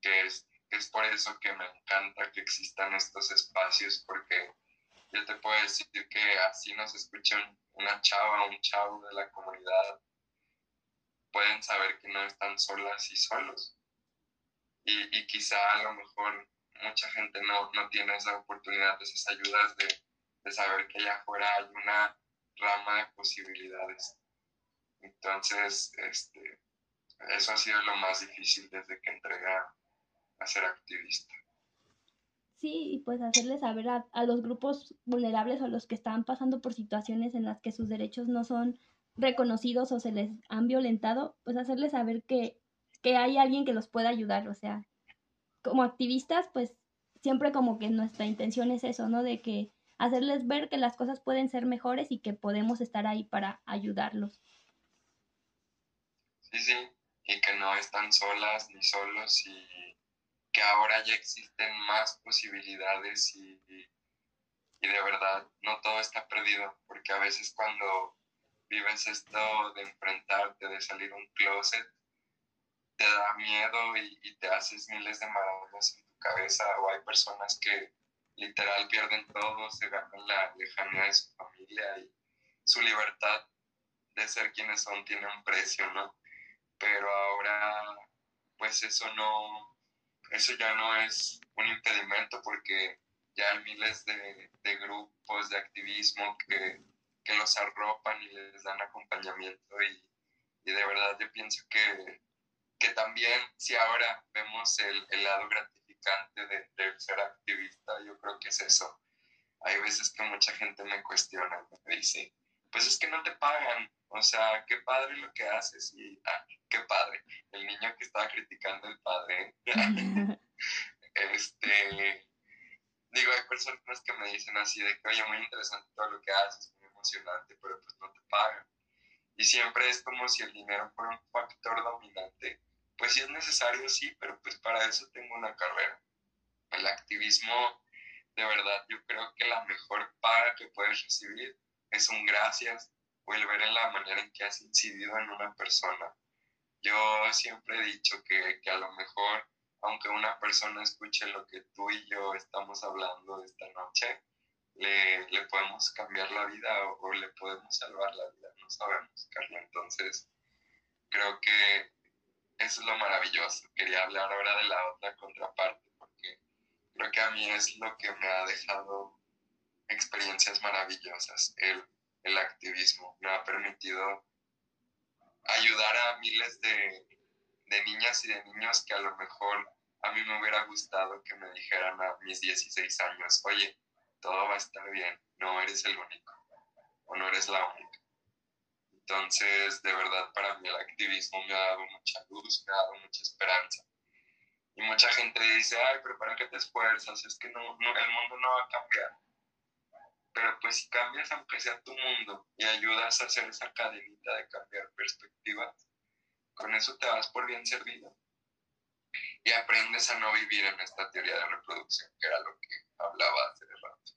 que es, es por eso que me encanta que existan estos espacios, porque yo te puedo decir que así nos escuchan una chava un chavo de la comunidad, pueden saber que no están solas y solos. Y, y quizá a lo mejor mucha gente no, no tiene esa oportunidad, esas ayudas de, de saber que allá afuera hay una rama de posibilidades. Entonces, este, eso ha sido lo más difícil desde que entré a, ser activista. Sí, y pues hacerles saber a, los grupos vulnerables o a los que están pasando por situaciones en las que sus derechos no son reconocidos o se les han violentado, pues hacerles saber que, que hay alguien que los pueda ayudar. O sea, como activistas, pues siempre como que nuestra intención es eso, ¿no? De que hacerles ver que las cosas pueden ser mejores y que podemos estar ahí para ayudarlos. Sí, sí, y que no están solas ni solos y que ahora ya existen más posibilidades y, y, de verdad no todo está perdido, porque a veces cuando vives esto de enfrentarte, de salir un closet, te da miedo y, y te haces miles de maravillas en tu cabeza o hay personas que literal pierden todo, se ganan la lejanía de su familia y su libertad de ser quienes son tiene un precio, ¿no? Pero ahora, pues eso no, eso ya no es un impedimento porque ya hay miles de, grupos de activismo que, los arropan y les dan acompañamiento y, de verdad yo pienso que, también si ahora vemos el, lado gratificante de, de, ser activista, yo creo que es eso. Hay veces que mucha gente me cuestiona, me dice, pues es que no te pagan, o sea, qué padre lo que haces y ah, qué padre. El niño que estaba criticando al padre. este, digo, hay personas que me dicen así de que, oye, muy interesante todo lo que haces, muy emocionante, pero pues no te pagan. Y siempre es como si el dinero fuera un factor dominante. Pues sí es necesario, sí, pero pues para eso tengo una carrera. El activismo, de verdad, yo creo que la mejor paga que puedes recibir es un gracias o el ver en la manera en que has incidido en una persona. Yo siempre he dicho que, que a lo mejor, aunque una persona escuche lo que tú y yo estamos hablando esta noche, le, le podemos cambiar la vida o, le podemos salvar la vida, no sabemos, Carla. Entonces, creo que eso es lo maravilloso. Quería hablar ahora de la otra contraparte, porque creo que a mí es lo que me ha dejado experiencias maravillosas. El, el activismo me ha permitido ayudar a miles de, de, niñas y de niños que a lo mejor a mí me hubiera gustado que me dijeran a mis 16 años, oye, todo va a estar bien, no eres el único o no eres la única. Entonces, de verdad, para mí el activismo me ha dado mucha luz, me ha dado mucha esperanza. Y mucha gente dice, ay, pero ¿para qué te esfuerzas? Es que no, no, el mundo no va a cambiar pero pues si cambias aunque sea tu mundo y ayudas a hacer esa cadenita de cambiar perspectivas, con eso te vas por bien servido. Y aprendes a no vivir en esta teoría de reproducción, que era lo que hablaba hace rato.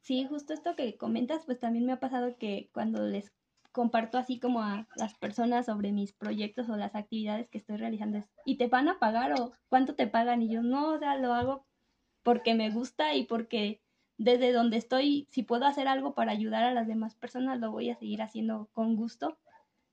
Sí, justo esto que comentas, pues también me ha pasado que cuando les comparto así como a las personas sobre mis proyectos o las actividades que estoy realizando ¿y te van a pagar o cuánto te pagan? Y yo, no, o sea, lo hago porque me gusta y porque desde donde estoy, si puedo hacer algo para ayudar a las demás personas, lo voy a seguir haciendo con gusto,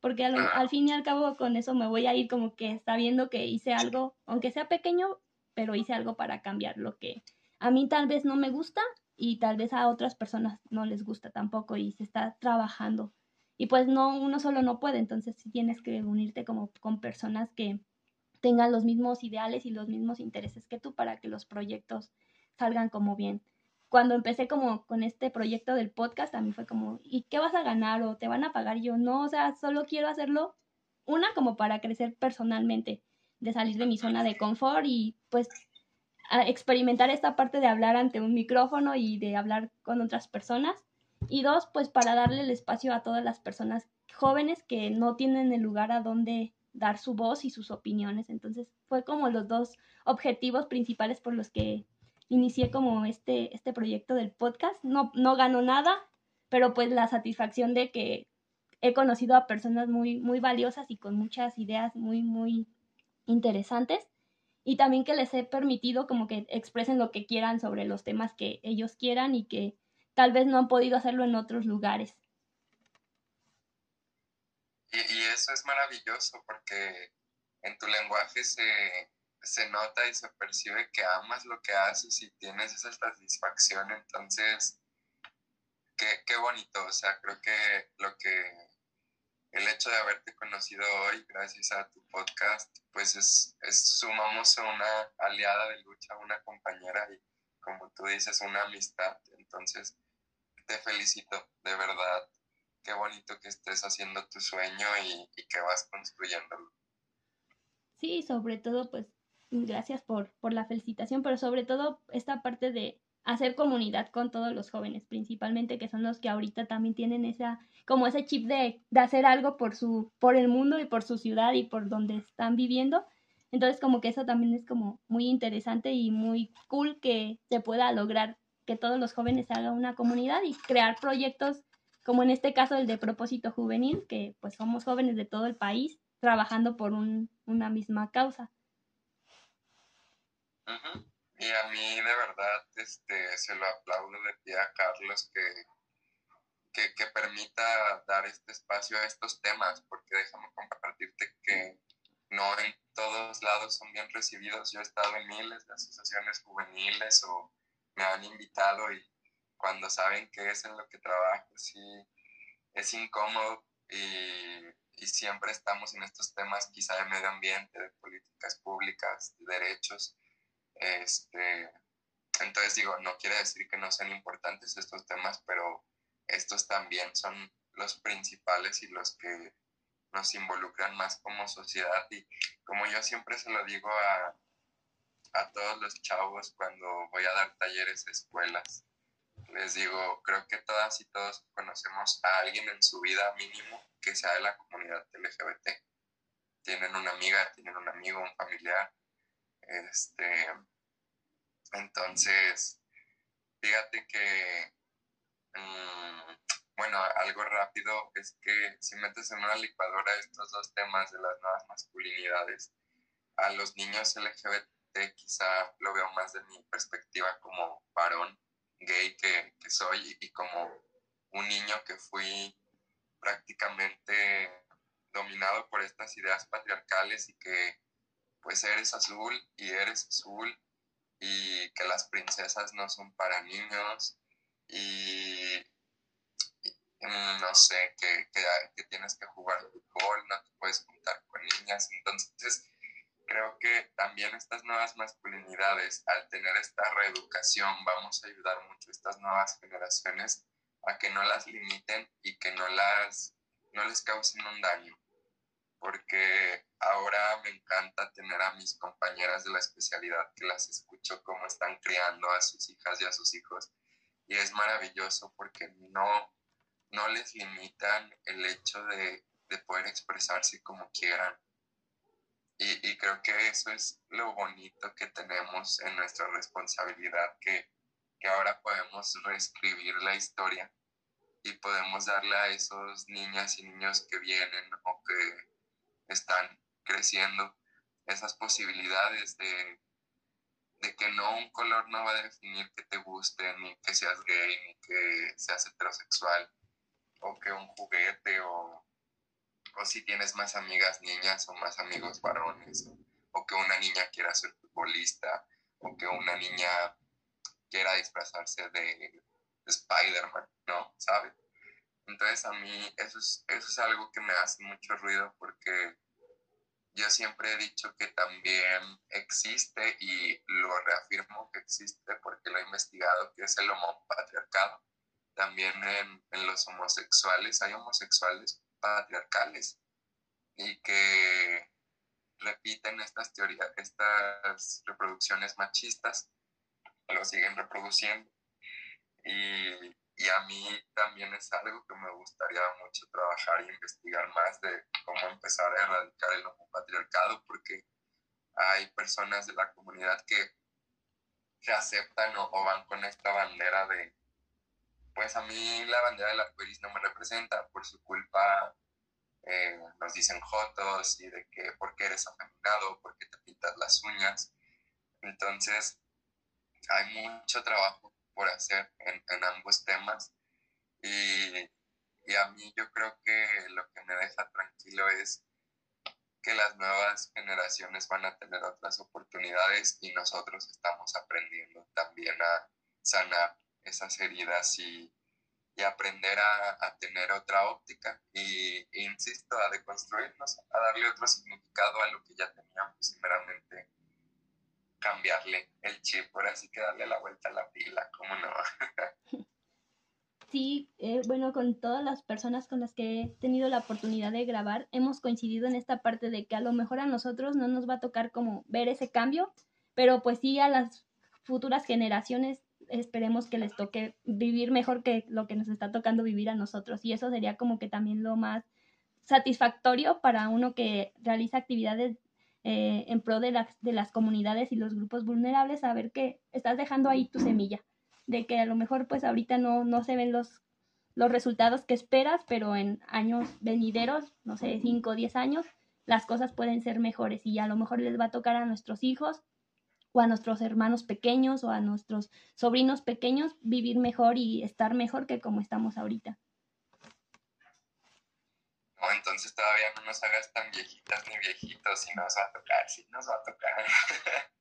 porque al, fin y al cabo con eso me voy a ir como que sabiendo que hice algo, aunque sea pequeño, pero hice algo para cambiar lo que a mí tal vez no me gusta y tal vez a otras personas no les gusta tampoco y se está trabajando. Y pues no, uno solo no puede, entonces sí tienes que unirte como con personas que tengan los mismos ideales y los mismos intereses que tú para que los proyectos salgan como bien cuando empecé como con este proyecto del podcast, a mí fue como, ¿y qué vas a ganar o te van a pagar? yo, no, o sea, solo quiero hacerlo, una como para crecer personalmente, de salir de mi zona de confort y pues experimentar esta parte de hablar ante un micrófono y de hablar con otras personas. Y dos, pues para darle el espacio a todas las personas jóvenes que no tienen el lugar a donde dar su voz y sus opiniones. Entonces fue como los dos objetivos principales por los que inicié como este, este proyecto del podcast. No, no gano nada, pero pues la satisfacción de que he conocido a personas muy, muy valiosas y con muchas ideas muy, muy interesantes. Y también que les he permitido como que expresen lo que quieran sobre los temas que ellos quieran y que tal vez no han podido hacerlo en otros lugares. Y, eso es maravilloso porque en tu lenguaje se, se nota y se percibe que amas lo que haces y tienes esa satisfacción, entonces, qué, qué bonito, o sea, creo que lo que el hecho de haberte conocido hoy gracias a tu podcast, pues es, es sumamos una aliada de lucha, una compañera y como tú dices, una amistad. Entonces, te felicito, de verdad. Qué bonito que estés haciendo tu sueño y, que vas construyéndolo. Sí, sobre todo, pues, gracias por, por la felicitación, pero sobre todo esta parte de hacer comunidad con todos los jóvenes, principalmente que son los que ahorita también tienen esa, como ese chip de, de hacer algo por su, por el mundo y por su ciudad y por donde están viviendo. Entonces, como que eso también es como muy interesante y muy cool que se pueda lograr que todos los jóvenes hagan una comunidad y crear proyectos como en este caso el de propósito juvenil, que pues somos jóvenes de todo el país trabajando por un, una misma causa. Y a mí de verdad este, se lo aplaudo de pie a Carlos que, que, que permita dar este espacio a estos temas, porque déjame compartirte que no en todos lados son bien recibidos. Yo he estado en miles de asociaciones juveniles o me han invitado y cuando saben qué es en lo que trabajo, sí, es incómodo y, y, siempre estamos en estos temas quizá de medio ambiente, de políticas públicas, de derechos. Este, entonces digo, no quiere decir que no sean importantes estos temas, pero estos también son los principales y los que nos involucran más como sociedad y como yo siempre se lo digo a, a todos los chavos cuando voy a dar talleres a escuelas, les digo, creo que todas y todos conocemos a alguien en su vida mínimo que sea de la comunidad LGBT. Tienen una amiga, tienen un amigo, un familiar. Este, entonces, fíjate que mm, bueno, algo rápido es que si metes en una licuadora estos dos temas de las nuevas masculinidades, a los niños LGBT quizá lo veo más de mi perspectiva como varón gay que, que soy y como un niño que fui prácticamente dominado por estas ideas patriarcales y que pues eres azul y eres azul y que las princesas no son para niños y Mm, no sé, que, que, tienes que jugar fútbol, no te puedes juntar con niñas. Entonces, creo que también estas nuevas masculinidades, al tener esta reeducación, vamos a ayudar mucho a estas nuevas generaciones a que no las limiten y que no, las, no les causen un daño. Porque ahora me encanta tener a mis compañeras de la especialidad que las escucho cómo están criando a sus hijas y a sus hijos. Y es maravilloso porque no, no les limitan el hecho de, poder expresarse como quieran. Y, creo que eso es lo bonito que tenemos en nuestra responsabilidad, que, que ahora podemos reescribir la historia y podemos darle a esos niñas y niños que vienen o que están creciendo esas posibilidades de, de que no un color no va a definir que te guste, ni que seas gay, ni que seas heterosexual, o que un juguete o, o si tienes más amigas niñas o más amigos varones o, que una niña quiera ser futbolista o que una niña quiera disfrazarse de, Spider-Man, ¿no? ¿Sabes? Entonces a mí eso es, eso es algo que me hace mucho ruido porque yo siempre he dicho que también existe y lo reafirmo que existe porque lo he investigado, que es el homopatriarcado también en, los homosexuales, hay homosexuales patriarcales y que repiten estas teorías, estas reproducciones machistas, lo siguen reproduciendo. Y, y, a mí también es algo que me gustaría mucho trabajar e investigar más de cómo empezar a erradicar el homopatriarcado, porque hay personas de la comunidad que, que aceptan o van con esta bandera de, pues a mí la bandera del arcoíris no me representa, por su culpa eh, nos dicen jotos y de que por qué eres afeminado, por qué te pintas las uñas. Entonces, hay mucho trabajo por hacer en, ambos temas y, y a mí yo creo que lo que me deja tranquilo es que las nuevas generaciones van a tener otras oportunidades y nosotros estamos aprendiendo también a sanar esas heridas y, y aprender a, tener otra óptica y, insisto, a deconstruirnos, a darle otro significado a lo que ya teníamos y meramente cambiarle el chip, por así que darle la vuelta a la pila, ¿cómo no? Sí, eh, bueno, con todas las personas con las que he tenido la oportunidad de grabar, hemos coincidido en esta parte de que a lo mejor a nosotros no nos va a tocar como ver ese cambio, pero pues sí a las futuras generaciones esperemos que les toque vivir mejor que lo que nos está tocando vivir a nosotros. Y eso sería como que también lo más satisfactorio para uno que realiza actividades eh, en pro de las, de las comunidades y los grupos vulnerables, saber que estás dejando ahí tu semilla, de que a lo mejor pues ahorita no, no se ven los, los resultados que esperas, pero en años venideros, no sé, 5 o 10 años, las cosas pueden ser mejores y a lo mejor les va a tocar a nuestros hijos o a nuestros hermanos pequeños o a nuestros sobrinos pequeños vivir mejor y estar mejor que como estamos ahorita. No, entonces todavía no nos hagas tan viejitas ni viejitos, si nos va a tocar, si nos va a tocar.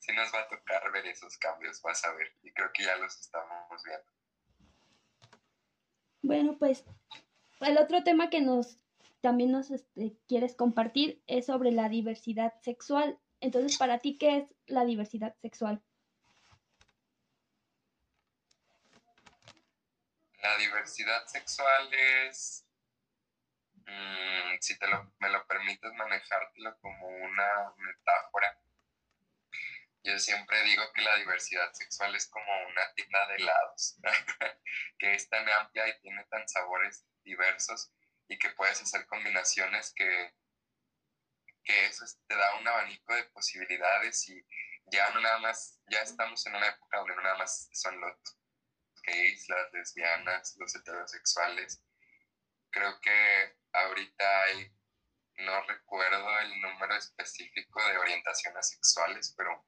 si nos va a tocar ver esos cambios, vas a ver. Y creo que ya los estamos viendo. Bueno, pues el otro tema que nos también nos este, quieres compartir es sobre la diversidad sexual. Entonces, para ti, ¿qué es la diversidad sexual? La diversidad sexual es, mm, si te lo, me lo permites manejártelo como una metáfora, yo siempre digo que la diversidad sexual es como una tienda de helados, que es tan amplia y tiene tan sabores diversos y que puedes hacer combinaciones que que eso te da un abanico de posibilidades y ya no nada más, ya estamos en una época donde no nada más son los gays, las lesbianas, los heterosexuales. Creo que ahorita hay, no recuerdo el número específico de orientaciones sexuales, pero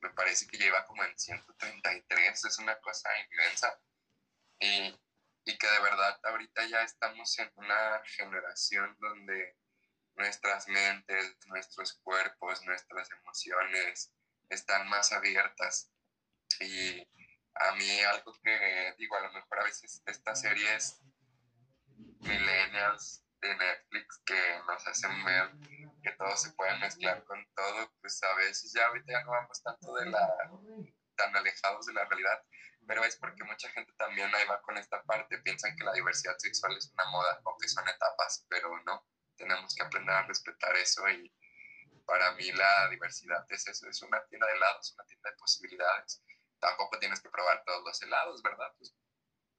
me parece que lleva como en 133, es una cosa inmensa. Y, y que de verdad ahorita ya estamos en una generación donde nuestras mentes, nuestros cuerpos, nuestras emociones están más abiertas. Y a mí algo que digo, a lo mejor a veces estas series millennials de Netflix que nos hacen ver que todo se puede mezclar con todo, pues a veces ya ahorita ya no vamos tanto de la tan alejados de la realidad, pero es porque mucha gente también ahí va con esta parte, piensan que la diversidad sexual es una moda o que son etapas, pero no tenemos que aprender a respetar eso y para mí la diversidad es eso, es una tienda de helados, una tienda de posibilidades. Tampoco tienes que probar todos los helados, ¿verdad? Pues,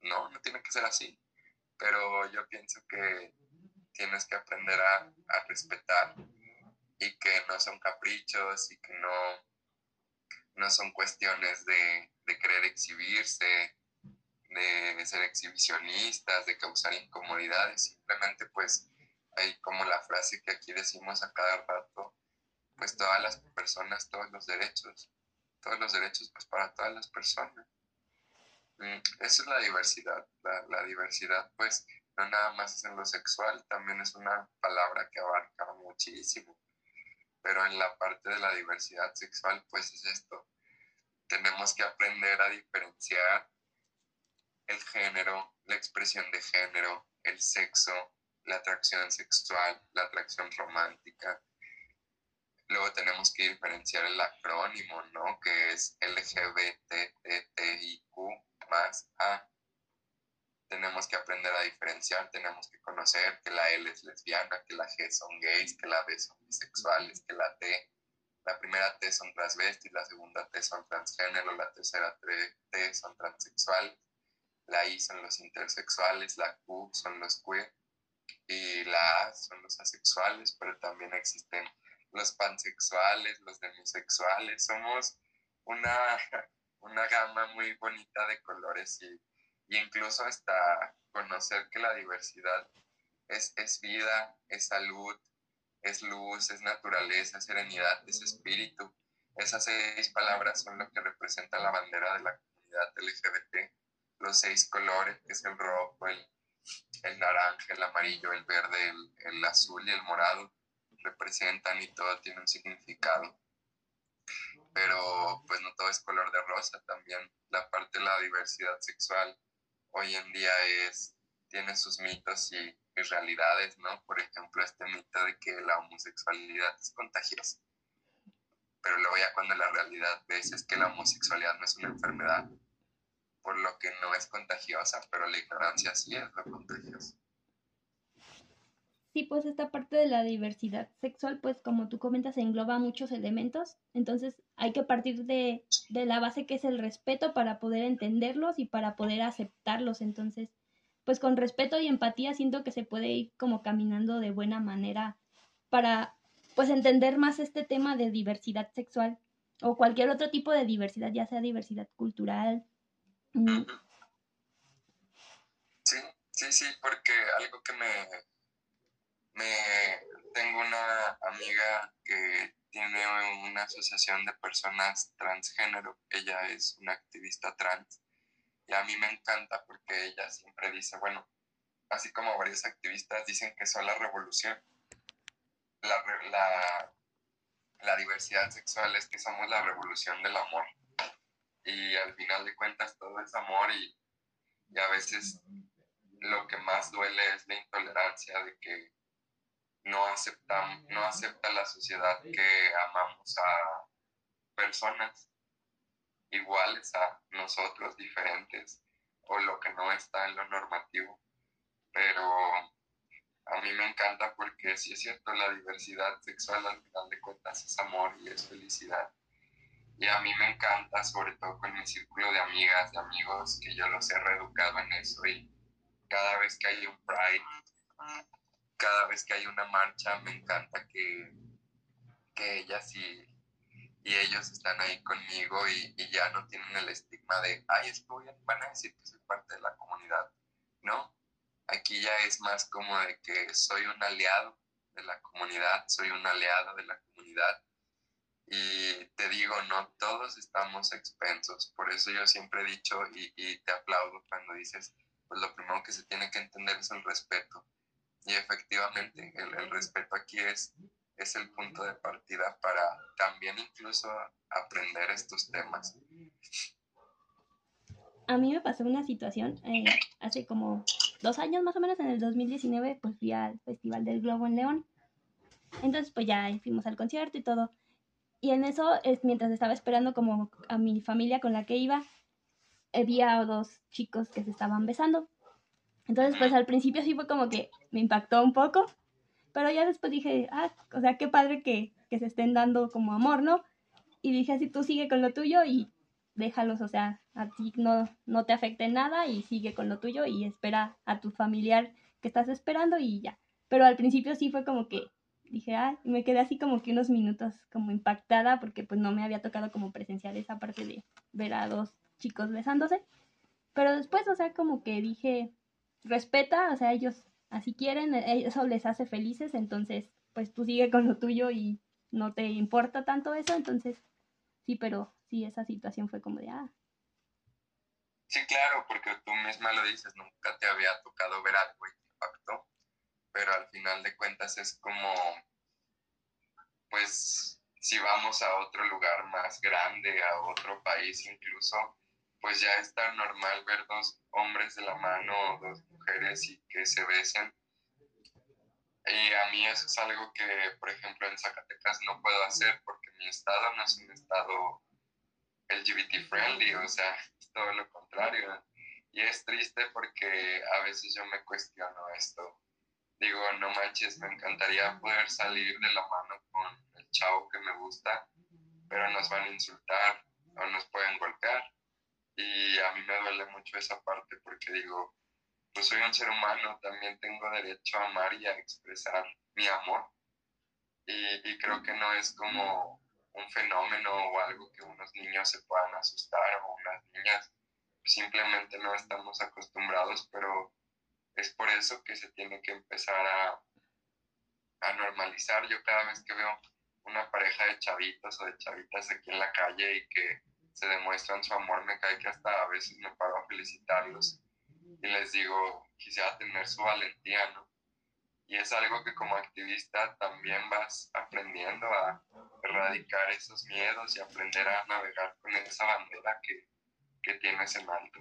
no, no tiene que ser así. Pero yo pienso que tienes que aprender a, a respetar y que no son caprichos y que no, no son cuestiones de, de querer exhibirse, de ser exhibicionistas, de causar incomodidades, simplemente pues como la frase que aquí decimos a cada rato, pues todas las personas, todos los derechos, todos los derechos pues para todas las personas. Mm, esa es la diversidad, la, diversidad pues no nada más es en lo sexual, también es una palabra que abarca muchísimo, pero en la parte de la diversidad sexual pues es esto, tenemos que aprender a diferenciar el género, la expresión de género, el sexo, la atracción sexual, la atracción romántica. Luego tenemos que diferenciar el acrónimo, ¿no? Que es LGBTTIQ más A. Tenemos que aprender a diferenciar, tenemos que conocer que la L es lesbiana, que la G son gays, que la B son bisexuales, que la T, la primera T son transvestis, la segunda T son transgénero, la tercera T son transexuales, la I son los intersexuales, la Q son los queer, y la A son los asexuales, pero también existen los pansexuales, los demisexuales. Somos una, una gama muy bonita de colores y, incluso hasta conocer que la diversidad es, es vida, es salud, es luz, es naturaleza, serenidad, es espíritu. Esas seis palabras son lo que representa la bandera de la comunidad LGBT. Los seis colores, que es el rojo, el, el naranja, el amarillo, el verde, el, azul y el morado representan y todo tiene un significado. Pero pues no todo es color de rosa, también la parte de la diversidad sexual hoy en día es, tiene sus mitos y, realidades, ¿no? Por ejemplo, este mito de que la homosexualidad es contagiosa. pero luego ya cuando la realidad ves es que la homosexualidad no es una enfermedad, por lo que no es contagiosa, pero la ignorancia sí es contagiosa. Sí, pues esta parte de la diversidad sexual, pues como tú comentas, engloba muchos elementos, entonces hay que partir de, de la base que es el respeto para poder entenderlos y para poder aceptarlos, entonces, pues con respeto y empatía siento que se puede ir como caminando de buena manera para pues entender más este tema de diversidad sexual o cualquier otro tipo de diversidad, ya sea diversidad cultural. Sí, sí, sí, porque algo que me, me tengo una amiga que tiene una asociación de personas transgénero, ella es una activista trans y a mí me encanta porque ella siempre dice, bueno, así como varios activistas dicen que son la revolución, la, la, diversidad sexual es que somos la revolución del amor. Y al final de cuentas todo es amor y, a veces lo que más duele es la intolerancia de que no aceptamos, no acepta la sociedad que amamos a personas iguales a nosotros, diferentes, o lo que no está en lo normativo. Pero a mí me encanta porque sí es cierto, la diversidad sexual al final de cuentas es amor y es felicidad. Y a mí me encanta, sobre todo con mi círculo de amigas, de amigos, que yo los he reeducado en eso y cada vez que hay un Pride, cada vez que hay una marcha, me encanta que, que ellas y, y ellos están ahí conmigo y, ya no tienen el estigma de, ay, es que van a decir que soy parte de la comunidad. No, Aquí ya es más como de que soy un aliado de la comunidad, soy un aliado de la comunidad. Y te digo, no todos estamos expensos. Por eso yo siempre he dicho y, te aplaudo cuando dices, pues lo primero que se tiene que entender es el respeto. Y efectivamente, el, el respeto aquí es, es el punto de partida para también incluso aprender estos temas a mí me pasó una situación eh, hace como dos años más o menos, en el 2019, pues fui al Festival del Globo en León. Entonces, pues ya fuimos al concierto y todo. Y en eso, es, mientras estaba esperando como a mi familia con la que iba, había dos chicos que se estaban besando. Entonces, pues al principio sí fue como que me impactó un poco, pero ya después dije, ah, o sea, qué padre que, que se estén dando como amor, ¿no? Y dije así, tú sigue con lo tuyo y déjalos, o sea, a ti no, no te afecte nada y sigue con lo tuyo y espera a tu familiar que estás esperando y ya. Pero al principio sí fue como que dije, ah, me quedé así como que unos minutos como impactada porque pues no me había tocado como presenciar esa parte de ver a dos chicos besándose. Pero después, o sea, como que dije, respeta, o sea, ellos así quieren, eso les hace felices, entonces pues tú sigue con lo tuyo y no te importa tanto eso, entonces sí, pero sí, esa situación fue como de, ah. Sí, claro, porque tú misma lo dices, nunca te había tocado ver algo y te impactó, pero al final de cuentas es como, pues, si vamos a otro lugar más grande, a otro país incluso, pues ya está normal ver dos hombres de la mano o dos mujeres y que se besen. Y a mí eso es algo que, por ejemplo, en Zacatecas no puedo hacer porque mi estado no es un estado LGBT friendly, o sea, es todo lo contrario. Y es triste porque a veces yo me cuestiono esto. Digo, no manches, me encantaría poder salir de la mano con el chavo que me gusta, pero nos van a insultar o nos pueden golpear. Y a mí me duele mucho esa parte porque digo, pues soy un ser humano, también tengo derecho a amar y a expresar mi amor. Y, y creo que no es como un fenómeno o algo que unos niños se puedan asustar o unas niñas. Simplemente no estamos acostumbrados, pero es por eso que se tiene que empezar a, a normalizar. Yo cada vez que veo una pareja de chavitos o de chavitas aquí en la calle y que se demuestran su amor, me cae que hasta a veces me paro a felicitarlos y les digo, quisiera tener su valentía, ¿no? Y es algo que como activista también vas aprendiendo a erradicar esos miedos y aprender a navegar con esa bandera que, que tienes en alto.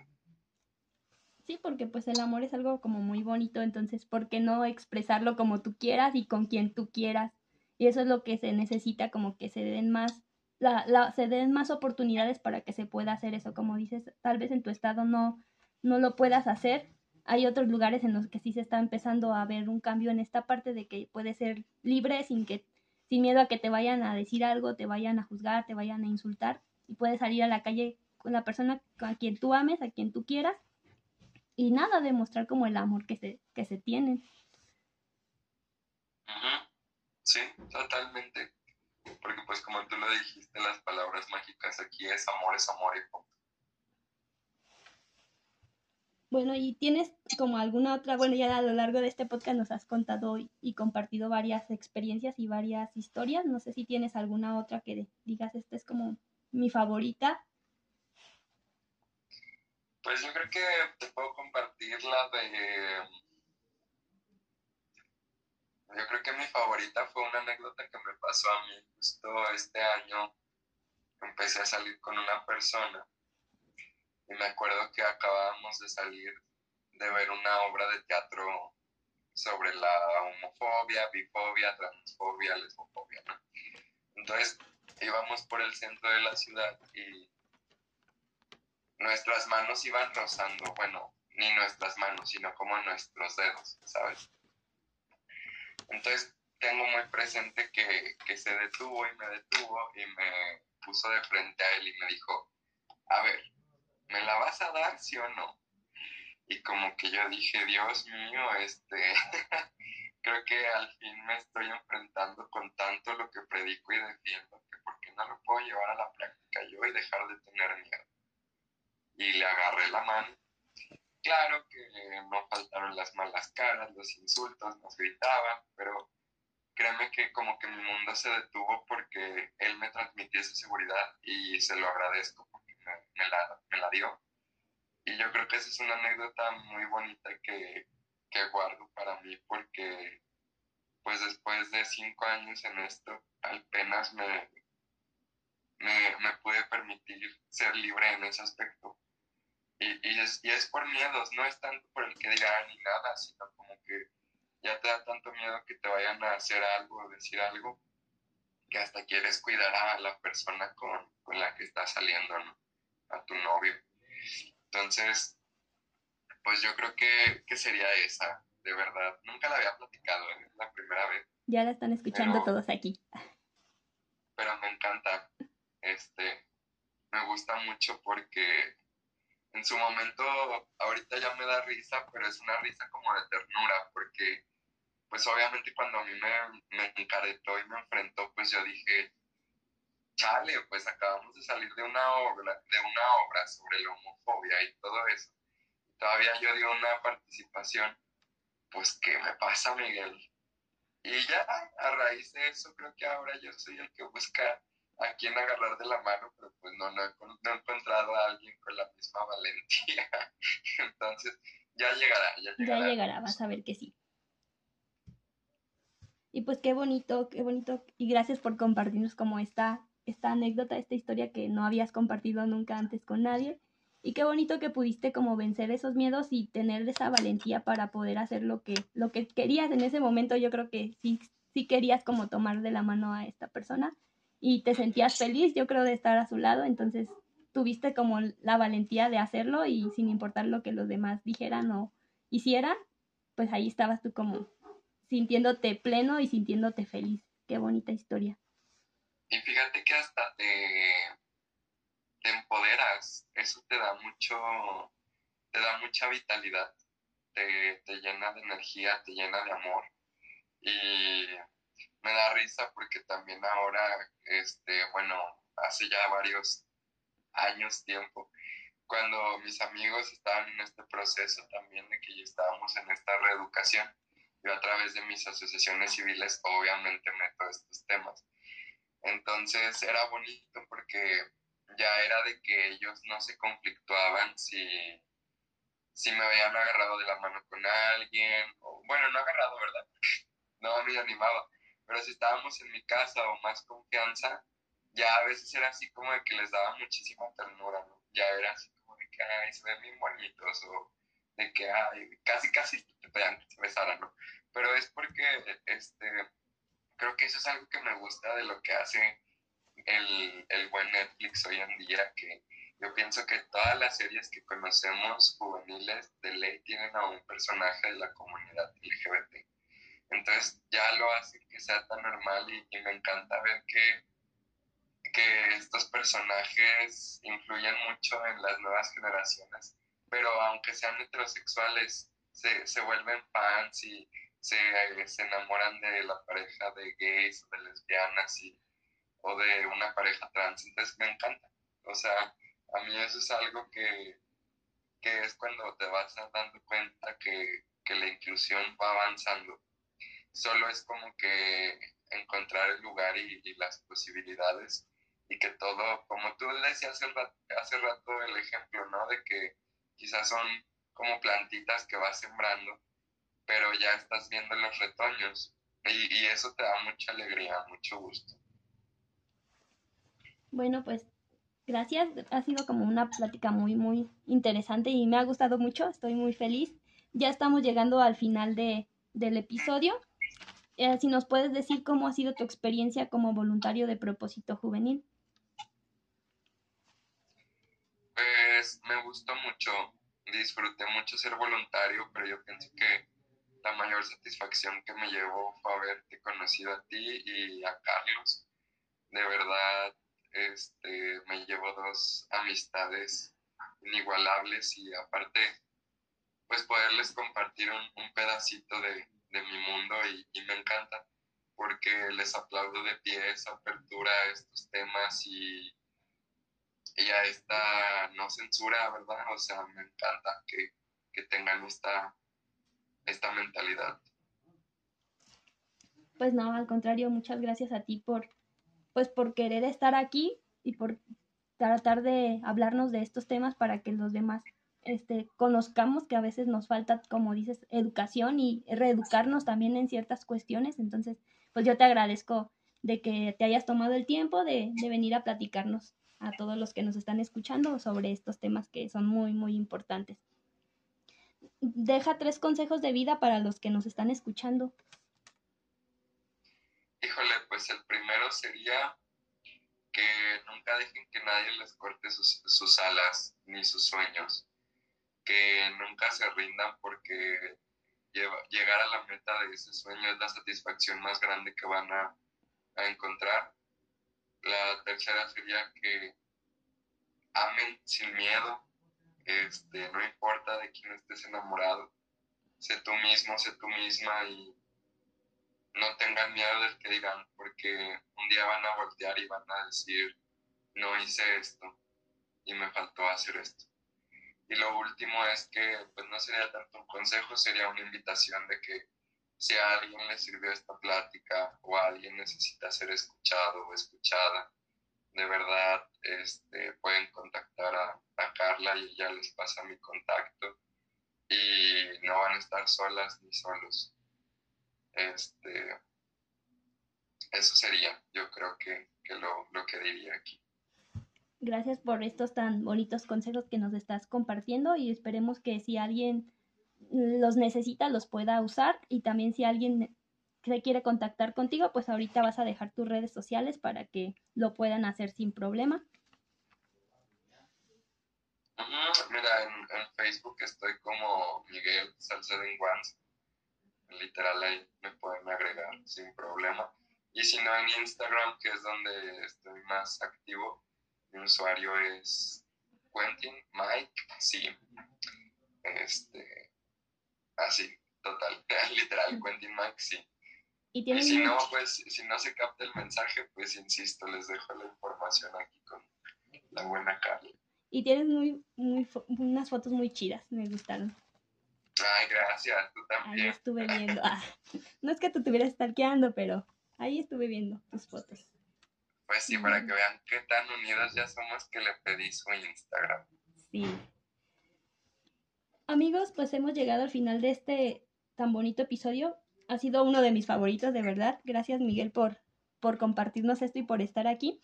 Sí, porque pues el amor es algo como muy bonito, entonces, ¿por qué no expresarlo como tú quieras y con quien tú quieras? Y eso es lo que se necesita, como que se den más la, se den más oportunidades para que se pueda hacer eso. Como dices, tal vez en tu estado no, no lo puedas hacer. Hay otros lugares en los que sí se está empezando a ver un cambio en esta parte de que puedes ser libre sin que sin miedo a que te vayan a decir algo, te vayan a juzgar, te vayan a insultar y puedes salir a la calle con la persona a quien tú ames, a quien tú quieras y nada, demostrar como el amor que se, que se tienen. Sí, totalmente. Porque pues como tú lo dijiste, las palabras mágicas aquí es amor, es amor y punto. Bueno, y tienes como alguna otra, bueno, ya a lo largo de este podcast nos has contado y compartido varias experiencias y varias historias. No sé si tienes alguna otra que digas, esta es como mi favorita. Pues yo creo que te puedo compartir la de... Yo creo que mi favorita fue una anécdota que me pasó a mí justo este año. Empecé a salir con una persona y me acuerdo que acabábamos de salir de ver una obra de teatro sobre la homofobia, bifobia, transfobia, lesbofobia. Entonces íbamos por el centro de la ciudad y nuestras manos iban rozando, bueno, ni nuestras manos, sino como nuestros dedos, ¿sabes? Entonces tengo muy presente que, que se detuvo y me detuvo y me puso de frente a él y me dijo, a ver, ¿me la vas a dar, sí o no? Y como que yo dije, Dios mío, este, creo que al fin me estoy enfrentando con tanto lo que predico y defiendo, que por qué no lo puedo llevar a la práctica yo y dejar de tener miedo. Y le agarré la mano. Claro que no faltaron las malas caras, los insultos, nos gritaban, pero créeme que como que mi mundo se detuvo porque él me transmitió esa seguridad y se lo agradezco me, la, me la dio. Y yo creo que esa es una anécdota muy bonita que, que guardo para mí porque pues después de cinco años en esto, apenas me, me, me pude permitir ser libre en ese aspecto. Y, y, es, y es por miedos, no es tanto por el que digan ni nada, sino como que ya te da tanto miedo que te vayan a hacer algo o decir algo, que hasta quieres cuidar a la persona con, con la que estás saliendo, ¿no? a tu novio. Entonces, pues yo creo que, sería esa, de verdad. Nunca la había platicado, es la primera vez. Ya la están escuchando todos aquí. Pero me encanta. Este, me gusta mucho porque en su momento, ahorita ya me da risa, pero es una risa como de ternura, porque pues obviamente cuando a mí me, me encaretó y me enfrentó, pues yo dije, chale, pues acabamos de salir de una obra, de una obra sobre la homofobia y todo eso. Todavía yo di una participación, pues, ¿qué me pasa, Miguel? Y ya a raíz de eso creo que ahora yo soy el que busca a quien agarrar de la mano, pero pues no, no, he, no he encontrado a alguien con la misma valentía. Entonces, ya llegará, ya llegará. Ya llegará, vas a ver que sí. Y pues qué bonito, qué bonito. Y gracias por compartirnos como esta esta anécdota, esta historia que no habías compartido nunca antes con nadie. Y qué bonito que pudiste como vencer esos miedos y tener esa valentía para poder hacer lo que, lo que querías en ese momento. Yo creo que sí, sí querías como tomar de la mano a esta persona y te sentías feliz, yo creo, de estar a su lado. Entonces tuviste como la valentía de hacerlo y sin importar lo que los demás dijeran o hicieran, pues ahí estabas tú como sintiéndote pleno y sintiéndote feliz. Qué bonita historia. Y fíjate que hasta te, empoderas, eso te da mucho, te da mucha vitalidad, te, te llena de energía, te llena de amor. Y me da risa porque también ahora, este, bueno, hace ya varios años, tiempo, cuando mis amigos estaban en este proceso también de que ya estábamos en esta reeducación, yo a través de mis asociaciones civiles obviamente meto estos temas. Entonces era bonito porque ya era de que ellos no se conflictuaban si, si me habían agarrado de la mano con alguien, bueno, no agarrado, ¿verdad? no me animaba, pero si estábamos en mi casa o más confianza, ya a veces era así como de que les daba muchísima ternura, ¿no? Ya era así como de que, ay, se ven bien bonitos, o de que, ay, casi, casi te pedían que se besaran, ¿no? Pero es porque, este, creo que eso es algo que me gusta de lo que hace el, el buen Netflix hoy en día que yo pienso que todas las series que conocemos juveniles de ley tienen a un personaje de la comunidad LGBT. Entonces ya lo hace que sea tan normal y, me encanta ver que, que estos personajes influyen mucho en las nuevas generaciones, pero aunque sean heterosexuales, se, se vuelven fans y se, se, enamoran de la pareja de gays o de lesbianas y, o de una pareja trans. Entonces me encanta. O sea, a mí eso es algo que, que es cuando te vas dando cuenta que, que la inclusión va avanzando. Solo es como que encontrar el lugar y, las posibilidades y que todo, como tú decías hace rato, hace rato el ejemplo, ¿no? De que quizás son como plantitas que vas sembrando, pero ya estás viendo los retoños y, y eso te da mucha alegría, mucho gusto. Bueno, pues Gracias, ha sido como una plática muy, muy interesante y me ha gustado mucho, estoy muy feliz. Ya estamos llegando al final de, del episodio. Eh, si nos puedes decir cómo ha sido tu experiencia como voluntario de propósito juvenil. Pues me gustó mucho, disfruté mucho ser voluntario, pero yo pienso que la mayor satisfacción que me llevó fue haberte conocido a ti y a Carlos. De verdad, este, me llevo dos amistades inigualables y aparte, pues poderles compartir un, pedacito de, mi mundo y, me encanta porque les aplaudo de pie esa apertura a estos temas y, y a esta no censura, ¿verdad? O sea, me encanta que, que tengan esta, esta mentalidad. Pues no, al contrario, muchas gracias a ti por pues por querer estar aquí y por tratar de hablarnos de estos temas para que los demás este, conozcamos que a veces nos falta, como dices, educación y reeducarnos también en ciertas cuestiones. Entonces, pues yo te agradezco de que te hayas tomado el tiempo de, de venir a platicarnos a todos los que nos están escuchando sobre estos temas que son muy, muy importantes. Deja tres consejos de vida para los que nos están escuchando. Híjole, pues el primero sería que nunca dejen que nadie les corte sus, alas ni sus sueños, que nunca se rindan porque llegar a la meta de ese sueño es la satisfacción más grande que van a, encontrar. La tercera sería que amen sin miedo, este, no importa de quién estés enamorado, sé tú mismo, sé tú misma y no tengan miedo del que digan, porque un día van a voltear y van a decir, no hice esto y me faltó hacer esto. Y lo último es que, pues no sería tanto un consejo, sería una invitación de que si a alguien le sirvió esta plática o alguien necesita ser escuchado o escuchada, de verdad este, pueden contactar a, Carla y ella les pasa mi contacto y no van a estar solas ni solos. Este, eso sería, yo creo que, lo, que diría aquí. Gracias por estos tan bonitos consejos que nos estás compartiendo y esperemos que si alguien los necesita los pueda usar y también si alguien se quiere contactar contigo, pues ahorita vas a dejar tus redes sociales para que lo puedan hacer sin problema. Mira, en, Facebook estoy como Miguel Salcedo Guans literal ahí me pueden agregar sin problema. Y si no en Instagram, que es donde estoy más activo, mi usuario es Quentin Mike, sí. Este, así, total, literal, Quentin Mike, sí. Y, si no, pues, si no se capta el mensaje, pues insisto, les dejo la información aquí con la buena Carla. Y tienes muy, muy, unas fotos muy chidas, me gustaron. Ay, gracias, tú también. Ahí estuve viendo. Ah, no es que tú estuvieras stalkeando, pero ahí estuve viendo tus fotos. Pues sí, para que vean qué tan unidos ya somos que le pedí su Instagram. Sí. Amigos, pues hemos llegado al final de este tan bonito episodio. Ha sido uno de mis favoritos, de verdad. Gracias, Miguel, por, por compartirnos esto y por estar aquí.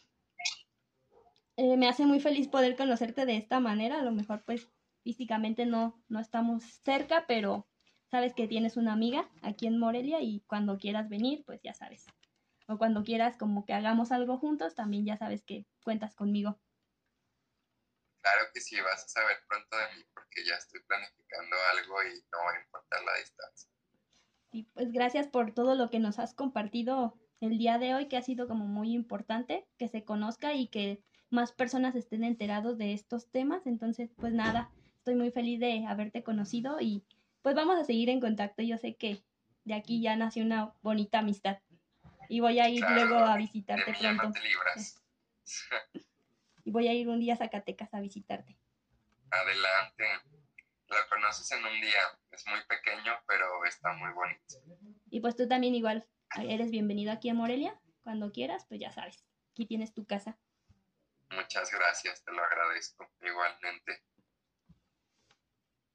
Eh, me hace muy feliz poder conocerte de esta manera. A lo mejor, pues, físicamente no, no estamos cerca, pero sabes que tienes una amiga aquí en Morelia y cuando quieras venir, pues ya sabes. O cuando quieras como que hagamos algo juntos, también ya sabes que cuentas conmigo. Claro que sí, vas a saber pronto de mí porque ya estoy planificando algo y no va a importar la distancia. Y pues gracias por todo lo que nos has compartido el día de hoy, que ha sido como muy importante que se conozca y que más personas estén enterados de estos temas. Entonces, pues nada, estoy muy feliz de haberte conocido y pues vamos a seguir en contacto. Yo sé que de aquí ya nació una bonita amistad y voy a ir luego a visitarte pronto. y voy a ir un día a Zacatecas a visitarte. Adelante. Lo conoces en un día. Es muy pequeño, pero está muy bonito. Y pues tú también igual eres bienvenido aquí a Morelia. Cuando quieras, pues ya sabes. Aquí tienes tu casa. Muchas gracias, te lo agradezco igualmente.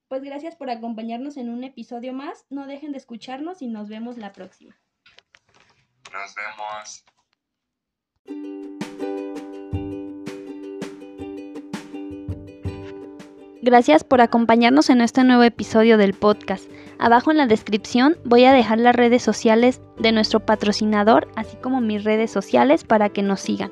Pues gracias por acompañarnos en un episodio más. No dejen de escucharnos y nos vemos la próxima. Nos vemos. Gracias por acompañarnos en este nuevo episodio del podcast. Abajo en la descripción voy a dejar las redes sociales de nuestro patrocinador, así como mis redes sociales para que nos sigan.